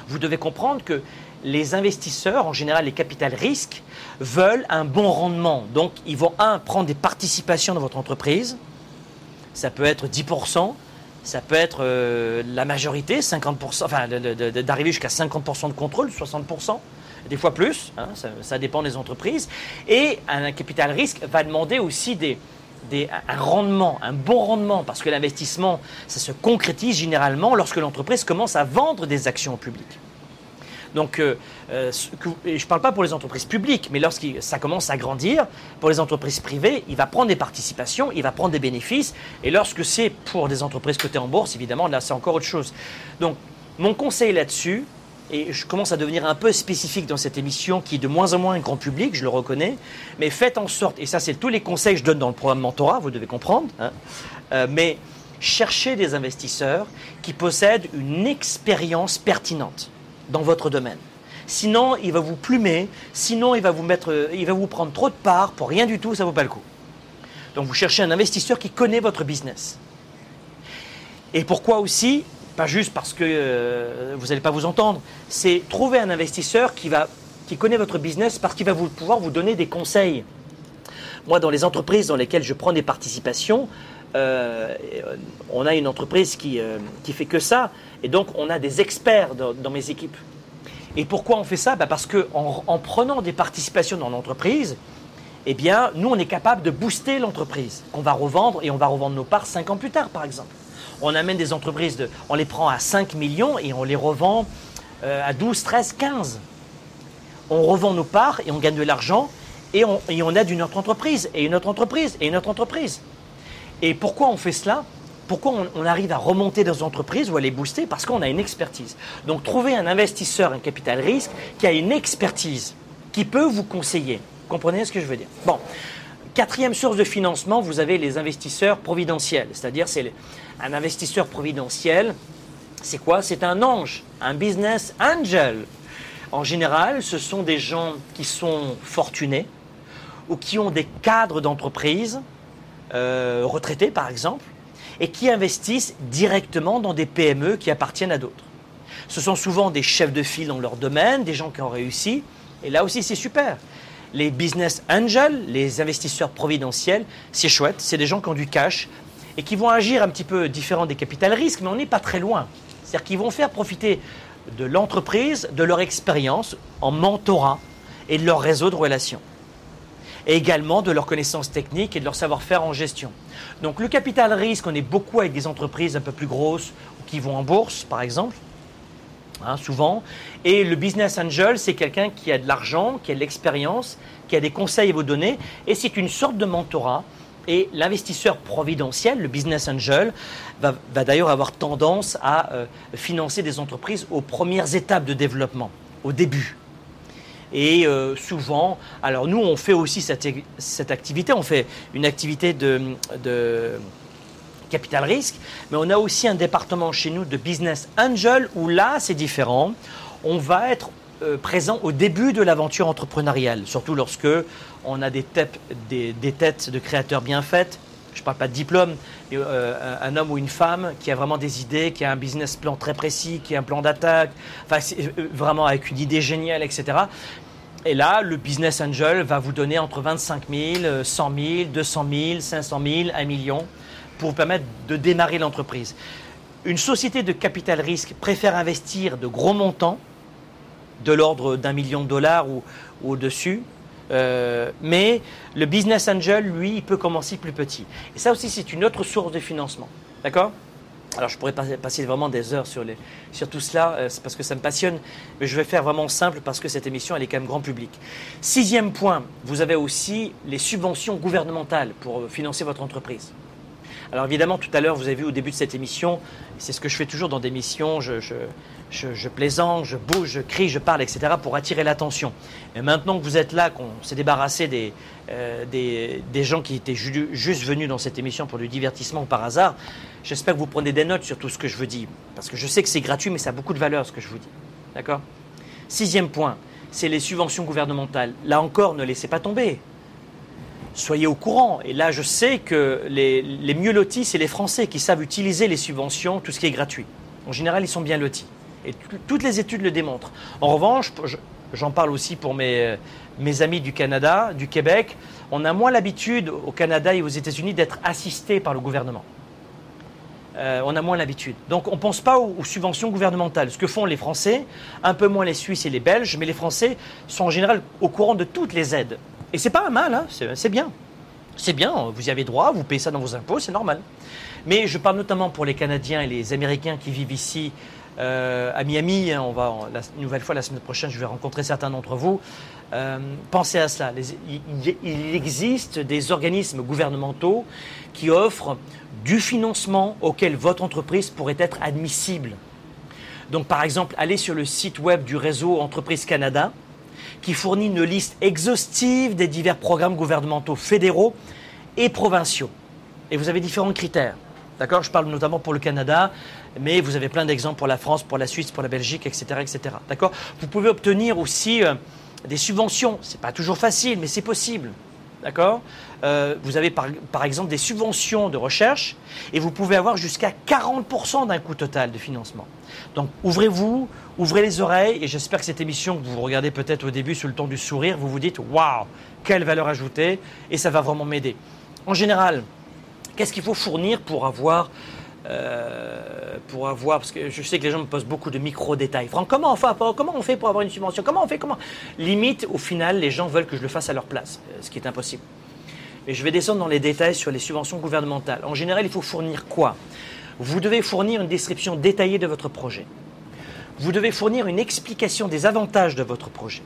vous devez comprendre que les investisseurs, en général les capital risques, veulent un bon rendement. Donc ils vont, un, prendre des participations dans votre entreprise. Ça peut être 10%, ça peut être euh, la majorité, 50%, enfin d'arriver jusqu'à 50% de contrôle, 60%, des fois plus, hein, ça, dépend des entreprises. Et un capital risque va demander aussi un rendement, un bon rendement, parce que l'investissement, ça se concrétise généralement lorsque l'entreprise commence à vendre des actions au public. Donc, euh, euh, je ne parle pas pour les entreprises publiques, mais lorsque ça commence à grandir, pour les entreprises privées, il va prendre des participations, il va prendre des bénéfices. Et lorsque c'est pour des entreprises cotées en bourse, évidemment, là, c'est encore autre chose. Donc, mon conseil là-dessus, et je commence à devenir un peu spécifique dans cette émission qui est de moins en moins grand public, je le reconnais, mais faites en sorte, et ça c'est tous les conseils que je donne dans le programme Mentorat, vous devez comprendre, hein, euh, mais cherchez des investisseurs qui possèdent une expérience pertinente dans votre domaine. Sinon, il va vous plumer, sinon il va vous, mettre, il va vous prendre trop de parts pour rien du tout, ça ne vaut pas le coup. Donc vous cherchez un investisseur qui connaît votre business. Et pourquoi aussi? Pas juste parce que euh, vous n'allez pas vous entendre, c'est trouver un investisseur qui, va, qui connaît votre business parce qu'il va vous, pouvoir vous donner des conseils. Moi, dans les entreprises dans lesquelles je prends des participations, euh, on a une entreprise qui, euh, qui fait que ça. Et donc, on a des experts dans, mes équipes. Et pourquoi on fait ça? Bah, Parce qu'en en, prenant des participations dans l'entreprise, eh bien, nous, on est capable de booster l'entreprise, qu'on va revendre, et on va revendre nos parts 5 ans plus tard, par exemple. On amène des entreprises, on les prend à 5 millions et on les revend euh, à 12, 13, 15. On revend nos parts et on gagne de l'argent et on, et on aide une autre entreprise, et une autre entreprise, et une autre entreprise. Et pourquoi on fait cela? Pourquoi on, arrive à remonter dans une entreprises ou à les booster? Parce qu'on a une expertise. Donc trouver un investisseur, un capital risque, qui a une expertise, qui peut vous conseiller. Comprenez ce que je veux dire? Bon, quatrième source de financement, vous avez les investisseurs providentiels. C'est-à-dire, c'est un investisseur providentiel, c'est quoi? C'est un ange, un business angel. En général, ce sont des gens qui sont fortunés ou qui ont des cadres d'entreprise, euh, retraités par exemple, et qui investissent directement dans des PME qui appartiennent à d'autres. Ce sont souvent des chefs de file dans leur domaine, des gens qui ont réussi, et là aussi c'est super. Les business angels, les investisseurs providentiels, c'est chouette, c'est des gens qui ont du cash et qui vont agir un petit peu différent des capital risques, mais on n'est pas très loin. C'est-à-dire qu'ils vont faire profiter de l'entreprise, de leur expérience en mentorat et de leur réseau de relations et également de leurs connaissances techniques et de leur savoir-faire en gestion. Donc le capital risque, on est beaucoup avec des entreprises un peu plus grosses qui vont en bourse, par exemple. Hein, souvent. Et le business angel, c'est quelqu'un qui a de l'argent, qui a de l'expérience, qui a des conseils à vous donner, et c'est une sorte de mentorat. Et l'investisseur providentiel, le business angel, va, d'ailleurs avoir tendance à euh, financer des entreprises aux premières étapes de développement, au début. Et euh, souvent, alors nous, on fait aussi cette, activité, on fait une activité de, capital risque, mais on a aussi un département chez nous de business angel où là, c'est différent. On va être euh, présent au début de l'aventure entrepreneuriale, surtout lorsque on a des, des, des têtes de créateurs bien faites. Je ne parle pas de diplôme, euh, un homme ou une femme qui a vraiment des idées, qui a un business plan très précis, qui a un plan d'attaque, enfin, vraiment avec une idée géniale, etc. Et là, le business angel va vous donner entre 25 000, 100 000, 200 000, 500 000, 1 million pour vous permettre de démarrer l'entreprise. Une société de capital risque préfère investir de gros montants, de l'ordre d'un million de dollars ou, au-dessus, euh, mais le business angel, lui, il peut commencer plus petit. Et ça aussi, c'est une autre source de financement. D'accord? Alors je pourrais passer vraiment des heures sur, tout cela, euh, c'est parce que ça me passionne, mais je vais faire vraiment simple parce que cette émission, elle est quand même grand public. Sixième point, vous avez aussi les subventions gouvernementales pour euh, financer votre entreprise. Alors évidemment, tout à l'heure, vous avez vu au début de cette émission, c'est ce que je fais toujours dans des missions, je, je, plaisante, je bouge, je crie, je parle, etc., pour attirer l'attention. Mais maintenant que vous êtes là, qu'on s'est débarrassé des, euh, des, gens qui étaient juste venus dans cette émission pour du divertissement par hasard, j'espère que vous prenez des notes sur tout ce que je vous dis. Parce que je sais que c'est gratuit, mais ça a beaucoup de valeur ce que je vous dis. D'accord? Sixième point, c'est les subventions gouvernementales. Là encore, ne laissez pas tomber soyez au courant. Et là, je sais que les, mieux lotis, c'est les Français qui savent utiliser les subventions, tout ce qui est gratuit. En général, ils sont bien lotis. Et toutes les études le démontrent. En revanche, j'en parle aussi pour mes, amis du Canada, du Québec, on a moins l'habitude au Canada et aux États-Unis d'être assistés par le gouvernement. Euh, on a moins l'habitude. Donc on ne pense pas aux, subventions gouvernementales. Ce que font les Français, un peu moins les Suisses et les Belges, mais les Français sont en général au courant de toutes les aides. Et c'est pas un mal, hein, c'est bien. C'est bien, vous y avez droit, vous payez ça dans vos impôts, c'est normal. Mais je parle notamment pour les Canadiens et les Américains qui vivent ici euh, à Miami. Hein, on va, la nouvelle fois, la semaine prochaine, je vais rencontrer certains d'entre vous. Euh, pensez à cela. il, existe des organismes gouvernementaux qui offrent du financement auquel votre entreprise pourrait être admissible. Donc, par exemple, allez sur le site web du réseau Entreprise Canada, qui fournit une liste exhaustive des divers programmes gouvernementaux fédéraux et provinciaux. Et vous avez différents critères. D'accord? Je parle notamment pour le Canada, mais vous avez plein d'exemples pour la France, pour la Suisse, pour la Belgique, etc. etc. D'accord? Vous pouvez obtenir aussi euh, des subventions. Ce n'est pas toujours facile, mais c'est possible. D'accord euh, Vous avez par, par, exemple des subventions de recherche et vous pouvez avoir jusqu'à 40% d'un coût total de financement. Donc ouvrez-vous, ouvrez les oreilles et j'espère que cette émission que vous regardez peut-être au début sur le ton du sourire, vous vous dites waouh, quelle valeur ajoutée et ça va vraiment m'aider. En général, qu'est-ce qu'il faut fournir pour avoir euh, pour avoir, parce que je sais que les gens me posent beaucoup de micro-détails. Franck, comment on, fait, pour avoir une subvention? Comment on fait comment? Limite, au final, les gens veulent que je le fasse à leur place, euh, ce qui est impossible. Mais je vais descendre dans les détails sur les subventions gouvernementales. En général, il faut fournir quoi? Vous devez fournir une description détaillée de votre projet. Vous devez fournir une explication des avantages de votre projet.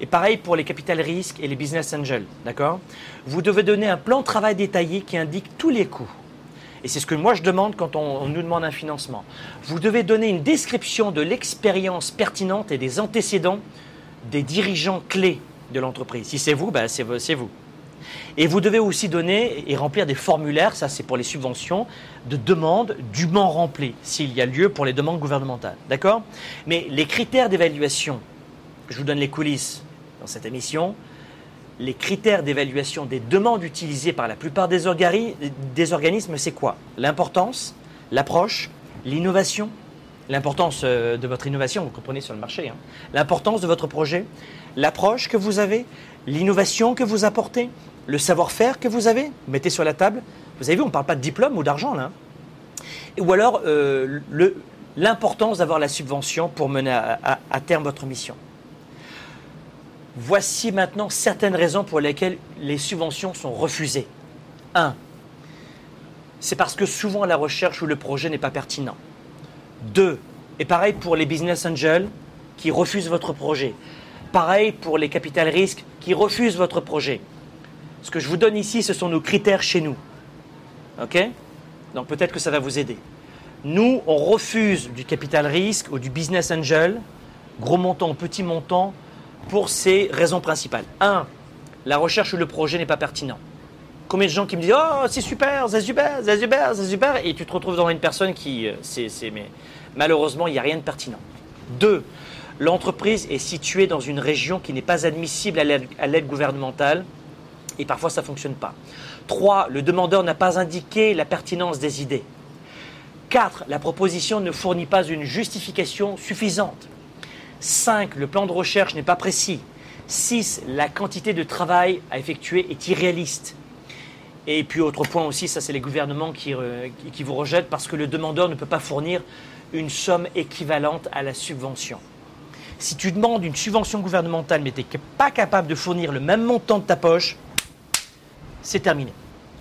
Et pareil pour les capital risques et les business angels, d'accord? Vous devez donner un plan de travail détaillé qui indique tous les coûts et c'est ce que moi je demande quand on, nous demande un financement. Vous devez donner une description de l'expérience pertinente et des antécédents des dirigeants clés de l'entreprise. Si c'est vous, ben c'est vous. Et vous devez aussi donner et remplir des formulaires, ça c'est pour les subventions, de demandes dûment remplies, s'il y a lieu pour les demandes gouvernementales. D'accord? Mais les critères d'évaluation, je vous donne les coulisses dans cette émission, les critères d'évaluation des demandes utilisées par la plupart des, organismes, c'est quoi? L'importance, l'approche, l'innovation, l'importance euh, de votre innovation, vous comprenez sur le marché, hein. l'importance de votre projet, l'approche que vous avez, l'innovation que vous apportez, le savoir-faire que vous avez, mettez sur la table. Vous avez vu, on ne parle pas de diplôme ou d'argent là. Hein. ou alors euh, l'importance d'avoir la subvention pour mener à terme votre mission. Voici maintenant certaines raisons pour lesquelles les subventions sont refusées. 1. C'est parce que souvent la recherche ou le projet n'est pas pertinent. 2. Et pareil pour les business angels qui refusent votre projet. Pareil pour les capital risques qui refusent votre projet. Ce que je vous donne ici, ce sont nos critères chez nous. OK? Donc peut-être que ça va vous aider. Nous, on refuse du capital risque ou du business angel, gros montant ou petit montant, pour ces raisons principales. Un, la recherche ou le projet n'est pas pertinent. Combien de gens qui me disent Oh, c'est super, c'est super, c'est super, c'est super, et tu te retrouves dans une personne qui. Euh, c'est, mais malheureusement, il n'y a rien de pertinent. Deux, l'entreprise est située dans une région qui n'est pas admissible à l'aide gouvernementale, et parfois ça ne fonctionne pas. Trois, le demandeur n'a pas indiqué la pertinence des idées. Quatre, la proposition ne fournit pas une justification suffisante. 5. Le plan de recherche n'est pas précis. 6. La quantité de travail à effectuer est irréaliste. Et puis autre point aussi, ça c'est les gouvernements qui, vous rejettent parce que le demandeur ne peut pas fournir une somme équivalente à la subvention. Si tu demandes une subvention gouvernementale mais tu n'es pas capable de fournir le même montant de ta poche, c'est terminé.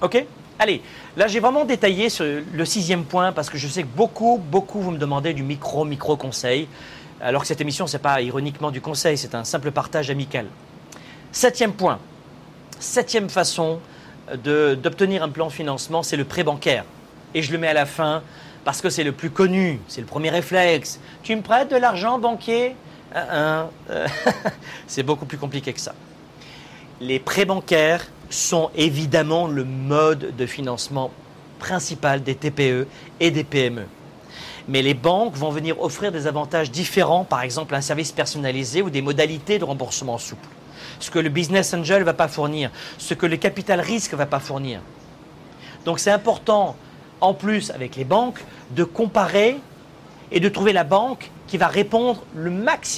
OK? Allez, là j'ai vraiment détaillé le sixième point parce que je sais que beaucoup, beaucoup vous me demandez du micro, micro conseil alors que cette émission, ce n'est pas ironiquement du conseil, c'est un simple partage amical. Septième point, septième façon d'obtenir un plan de financement, c'est le prêt bancaire. Et je le mets à la fin parce que c'est le plus connu, c'est le premier réflexe. Tu me prêtes de l'argent banquier? C'est beaucoup plus compliqué que ça. Les prêts bancaires sont évidemment le mode de financement principal des TPE et des PME mais les banques vont venir offrir des avantages différents, par exemple un service personnalisé ou des modalités de remboursement souple. Ce que le business angel ne va pas fournir, ce que le capital risque ne va pas fournir. Donc c'est important, en plus avec les banques, de comparer et de trouver la banque qui va répondre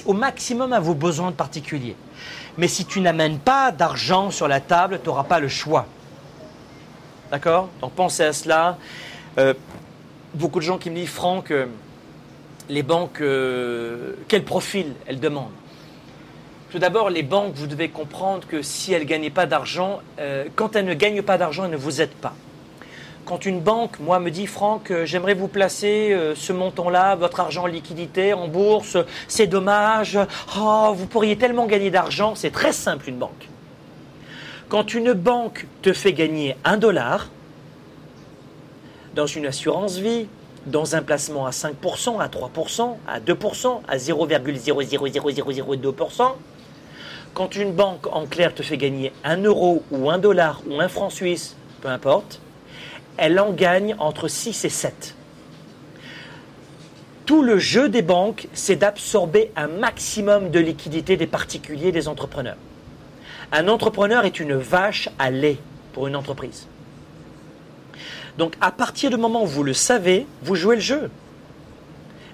au maximum à vos besoins particuliers. Mais si tu n'amènes pas d'argent sur la table, tu n'auras pas le choix. D'accord? Donc pensez à cela. Euh, beaucoup de gens qui me disent, Franck, euh, les banques, euh, quel profil elles demandent? Tout d'abord, les banques, vous devez comprendre que si elles ne gagnent pas d'argent, euh, quand elles ne gagnent pas d'argent, elles ne vous aident pas. Quand une banque, moi, me dit, Franck, j'aimerais vous placer ce montant-là, votre argent en liquidité, en bourse, c'est dommage, oh, vous pourriez tellement gagner d'argent, c'est très simple une banque. Quand une banque te fait gagner un dollar dans une assurance vie, dans un placement à 5%, à 3%, à 2%, à 0,00002%, quand une banque en clair te fait gagner un euro ou un dollar ou un franc suisse, peu importe, elle en gagne entre 6 et 7. Tout le jeu des banques, c'est d'absorber un maximum de liquidités des particuliers, des entrepreneurs. Un entrepreneur est une vache à lait pour une entreprise. Donc à partir du moment où vous le savez, vous jouez le jeu.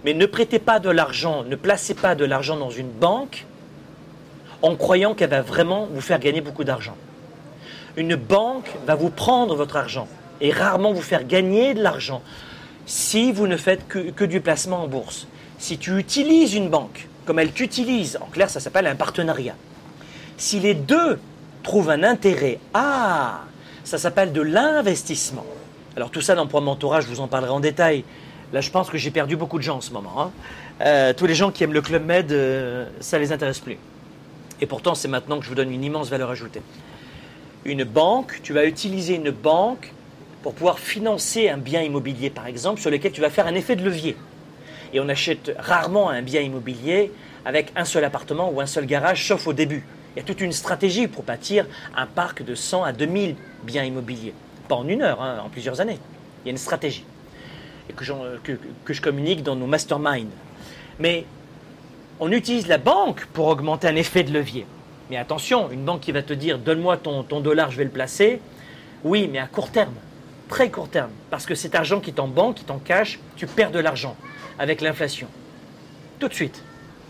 Mais ne prêtez pas de l'argent, ne placez pas de l'argent dans une banque en croyant qu'elle va vraiment vous faire gagner beaucoup d'argent. Une banque va vous prendre votre argent et rarement vous faire gagner de l'argent si vous ne faites que, du placement en bourse. Si tu utilises une banque comme elle t'utilise, en clair ça s'appelle un partenariat. Si les deux trouvent un intérêt, ah, ça s'appelle de l'investissement. Alors tout ça dans Point je vous en parlerai en détail. Là, je pense que j'ai perdu beaucoup de gens en ce moment. Hein. Euh, tous les gens qui aiment le Club Med, euh, ça ne les intéresse plus. Et pourtant, c'est maintenant que je vous donne une immense valeur ajoutée. Une banque, tu vas utiliser une banque pour pouvoir financer un bien immobilier, par exemple, sur lequel tu vas faire un effet de levier. Et on achète rarement un bien immobilier avec un seul appartement ou un seul garage, sauf au début. Il y a toute une stratégie pour bâtir un parc de 100 à 2000 biens immobiliers. Pas en une heure, hein, en plusieurs années. Il y a une stratégie. Que, que, que je communique dans nos masterminds. Mais on utilise la banque pour augmenter un effet de levier. Mais attention, une banque qui va te dire donne-moi ton, ton dollar, je vais le placer. Oui, mais à court terme, très court terme. Parce que cet argent qui est en banque, qui est en cash, tu perds de l'argent avec l'inflation. Tout de suite.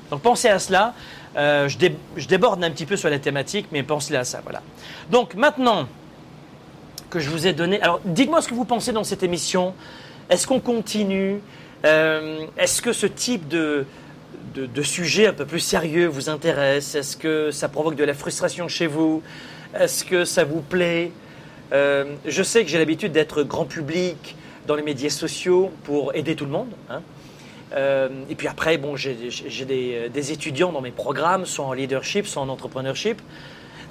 Donc pensez à cela. Euh, je, je, déborde un petit peu sur la thématique, mais pensez à ça. Voilà. Donc maintenant que je vous ai donné. Alors dites-moi ce que vous pensez dans cette émission. Est-ce qu'on continue? Euh, Est-ce que ce type de, de, sujet un peu plus sérieux vous intéresse? Est-ce que ça provoque de la frustration chez vous? Est-ce que ça vous plaît? Euh, Je sais que j'ai l'habitude d'être grand public dans les médias sociaux pour aider tout le monde. Hein. Euh, et puis après, bon, j'ai des, étudiants dans mes programmes, soit en leadership, soit en entrepreneurship.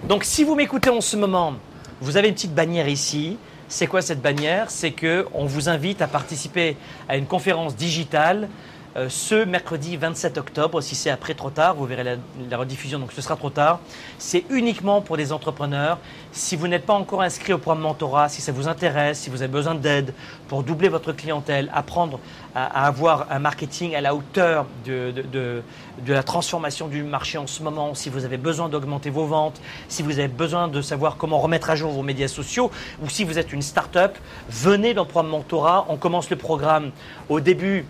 Donc si vous m'écoutez en ce moment, vous avez une petite bannière ici. C'est quoi cette bannière? C'est que on vous invite à participer à une conférence digitale euh, ce mercredi 27 octobre. Si c'est après trop tard, vous verrez la, rediffusion, donc ce sera trop tard. C'est uniquement pour des entrepreneurs. Si vous n'êtes pas encore inscrit au programme Mentorat, si ça vous intéresse, si vous avez besoin d'aide pour doubler votre clientèle, apprendre à, avoir un marketing à la hauteur de, de, la transformation du marché en ce moment, si vous avez besoin d'augmenter vos ventes, si vous avez besoin de savoir comment remettre à jour vos médias sociaux, ou si vous êtes une start-up, venez dans le programme Mentorat. On commence le programme au début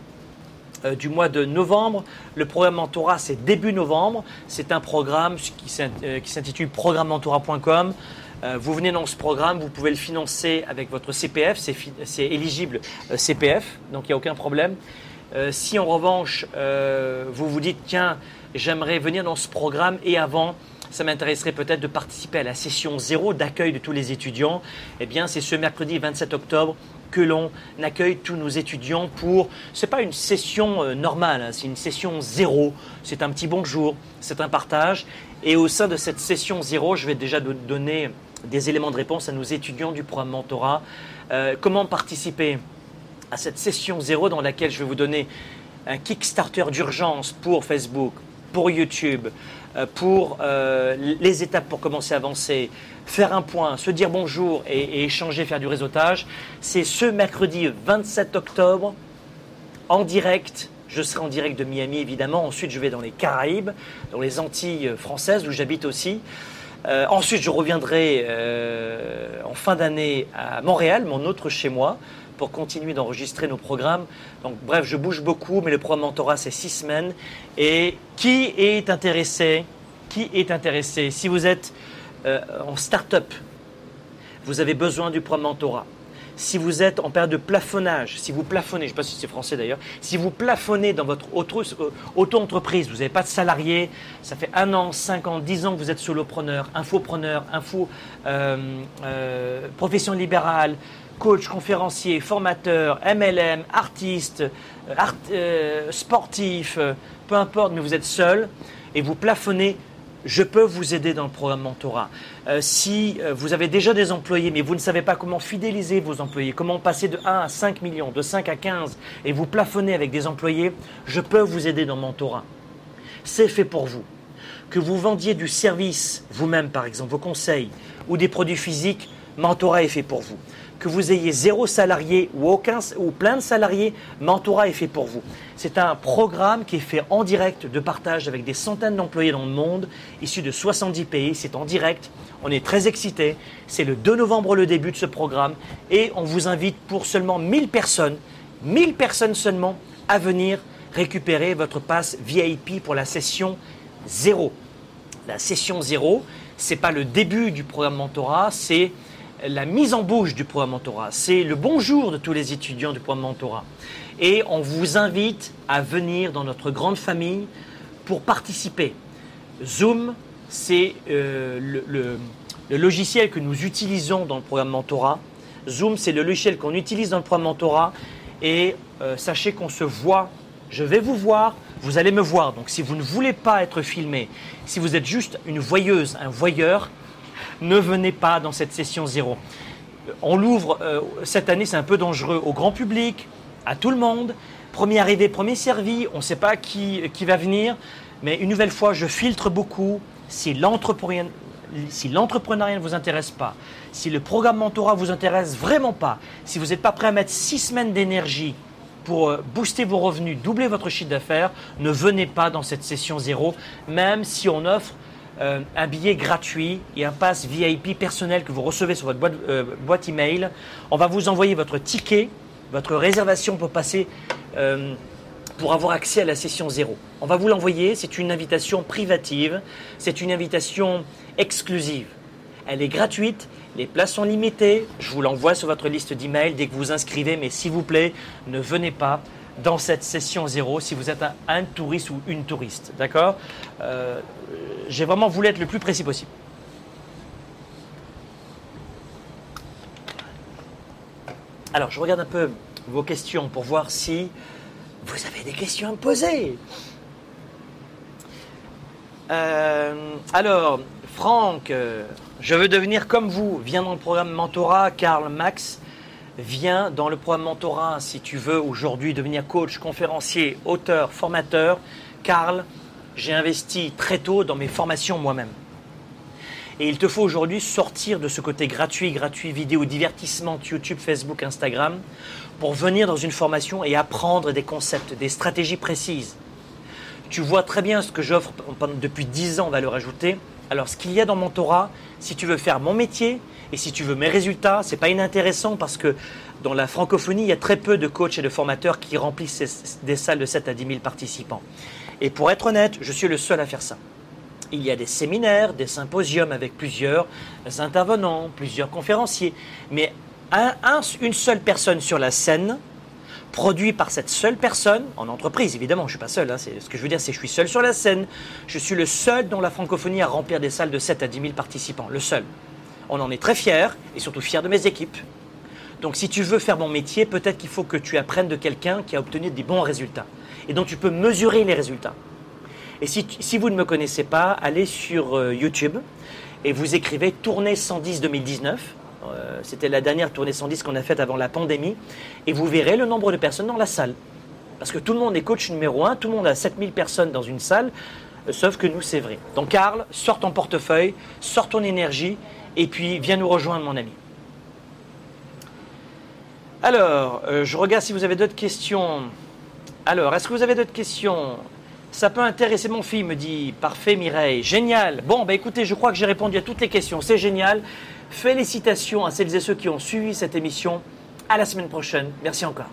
du mois de novembre. Le programme Mentorat, c'est début novembre. C'est un programme qui euh, s'intitule programmementorat.com. Euh, vous venez dans ce programme, vous pouvez le financer avec votre CPF, c'est éligible euh, CPF, donc il n'y a aucun problème. Euh, si en revanche, vous vous dites, tiens, j'aimerais venir dans ce programme et avant, ça m'intéresserait peut-être de participer à la session zéro d'accueil de tous les étudiants, eh bien c'est ce mercredi 27 octobre que l'on accueille tous nos étudiants pour. Ce n'est pas une session euh, normale, hein, c'est une session zéro. C'est un petit bonjour, c'est un partage. Et au sein de cette session zéro, je vais déjà donner des éléments de réponse à nos étudiants du programme Mentorat. Euh, comment participer à cette session zéro dans laquelle je vais vous donner un Kickstarter d'urgence pour Facebook, pour YouTube, pour euh, les étapes pour commencer à avancer, faire un point, se dire bonjour et, échanger, faire du réseautage. C'est ce mercredi 27 octobre en direct. Je serai en direct de Miami évidemment. Ensuite, je vais dans les Caraïbes, dans les Antilles françaises où j'habite aussi. Euh, ensuite, je reviendrai euh, en fin d'année à Montréal, mon autre chez moi, pour continuer d'enregistrer nos programmes. Donc, bref, je bouge beaucoup, mais le programme Mentorat, c'est six semaines. Et qui est intéressé Qui est intéressé? Si vous êtes euh, en start-up, vous avez besoin du programme Mentorat. si vous êtes en période de plafonnage, si vous plafonnez, je ne sais pas si c'est français d'ailleurs, si vous plafonnez dans votre euh, auto-entreprise, vous n'avez pas de salarié, ça fait un an, cinq ans, dix ans que vous êtes solopreneur, infopreneur, info, euh, profession libérale, coach, conférencier, formateur, MLM, artiste, sportif, peu importe, mais vous êtes seul et vous plafonnez je peux vous aider dans le programme Mentorat. Euh, si euh, vous avez déjà des employés, mais vous ne savez pas comment fidéliser vos employés, comment passer de 1 à 5 millions, de 5 à 15, et vous plafonnez avec des employés, je peux vous aider dans Mentorat. C'est fait pour vous. Que vous vendiez du service, vous-même par exemple, vos conseils, ou des produits physiques, Mentorat est fait pour vous que vous ayez zéro salarié ou, aucun, ou plein de salariés, Mentorat est fait pour vous. C'est un programme qui est fait en direct de partage avec des centaines d'employés dans le monde, issus de 70 pays. C'est en direct. On est très excités. C'est le 2 novembre le début de ce programme et on vous invite pour seulement 1000 personnes, 1000 personnes seulement, à venir récupérer votre passe VIP pour la session 0. La session 0, ce n'est pas le début du programme Mentorat, c'est la mise en bouche du programme Mentorat. C'est le bonjour de tous les étudiants du programme Mentorat. Et on vous invite à venir dans notre grande famille pour participer. Zoom, c'est euh, le, logiciel que nous utilisons dans le programme Mentorat. Zoom, c'est le logiciel qu'on utilise dans le programme Mentorat. Et euh, sachez qu'on se voit. Je vais vous voir, vous allez me voir. Donc si vous ne voulez pas être filmé, si vous êtes juste une voyeuse, un voyeur, ne venez pas dans cette session zéro. On l'ouvre euh, cette année, c'est un peu dangereux au grand public, à tout le monde. Premier arrivé, premier servi, on ne sait pas qui, qui va venir. Mais une nouvelle fois, je filtre beaucoup. Si l'entrepreneuriat si ne vous intéresse pas, si le programme mentorat vous intéresse vraiment pas, si vous n'êtes pas prêt à mettre six semaines d'énergie pour euh, booster vos revenus, doubler votre chiffre d'affaires, ne venez pas dans cette session zéro, même si on offre euh, un billet gratuit et un pass VIP personnel que vous recevez sur votre boîte, euh, boîte email. On va vous envoyer votre ticket, votre réservation pour passer, euh, pour avoir accès à la session zéro. On va vous l'envoyer. C'est une invitation privative. C'est une invitation exclusive. Elle est gratuite. Les places sont limitées. Je vous l'envoie sur votre liste d'email dès que vous inscrivez. Mais s'il vous plaît, ne venez pas dans cette session zéro si vous êtes un, touriste ou une touriste. D'accord? J'ai vraiment voulu être le plus précis possible. Alors, je regarde un peu vos questions pour voir si vous avez des questions à me poser. Euh, alors, Franck, je veux devenir comme vous. Viens dans le programme Mentorat, Karl Max viens dans le programme Mentorat si tu veux aujourd'hui devenir coach, conférencier, auteur, formateur. Karl, j'ai investi très tôt dans mes formations moi-même. Et il te faut aujourd'hui sortir de ce côté gratuit, gratuit, vidéo, divertissement, YouTube, Facebook, Instagram, pour venir dans une formation et apprendre des concepts, des stratégies précises. Tu vois très bien ce que j'offre depuis 10 ans, on va le rajouter. Alors, ce qu'il y a dans Mentorat, si tu veux faire mon métier, et si tu veux mes résultats, c'est pas inintéressant parce que dans la francophonie, il y a très peu de coachs et de formateurs qui remplissent des salles de 7 à 10 000 participants. Et pour être honnête, je suis le seul à faire ça. Il y a des séminaires, des symposiums avec plusieurs intervenants, plusieurs conférenciers, mais une seule personne sur la scène, produit par cette seule personne, en entreprise évidemment, je ne suis pas seul, hein, ce que je veux dire c'est que je suis seul sur la scène, je suis le seul dans la francophonie à remplir des salles de 7 à 10 000 participants, le seul. On en est très fiers et surtout fiers de mes équipes. Donc si tu veux faire mon métier, peut-être qu'il faut que tu apprennes de quelqu'un qui a obtenu des bons résultats et dont tu peux mesurer les résultats. Et si, vous ne me connaissez pas, allez sur euh, YouTube et vous écrivez Tournée 110 2019. Euh, c'était la dernière tournée 110 qu'on a faite avant la pandémie. Et vous verrez le nombre de personnes dans la salle. Parce que tout le monde est coach numéro 1, tout le monde a 7000 personnes dans une salle, euh, sauf que nous, c'est vrai. Donc, Karl, sors ton portefeuille, sors ton énergie et puis, viens nous rejoindre, mon ami. Alors, je regarde si vous avez d'autres questions. Alors, est-ce que vous avez d'autres questions? Ça peut intéresser mon fils, me dit. Parfait, Mireille. Génial. Bon, bah écoutez, je crois que j'ai répondu à toutes les questions. C'est génial. Félicitations à celles et ceux qui ont suivi cette émission. À la semaine prochaine. Merci encore.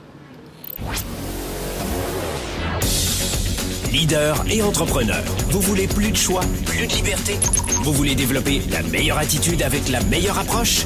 Leader et entrepreneur. Vous voulez plus de choix, plus de liberté? Vous voulez développer la meilleure attitude avec la meilleure approche?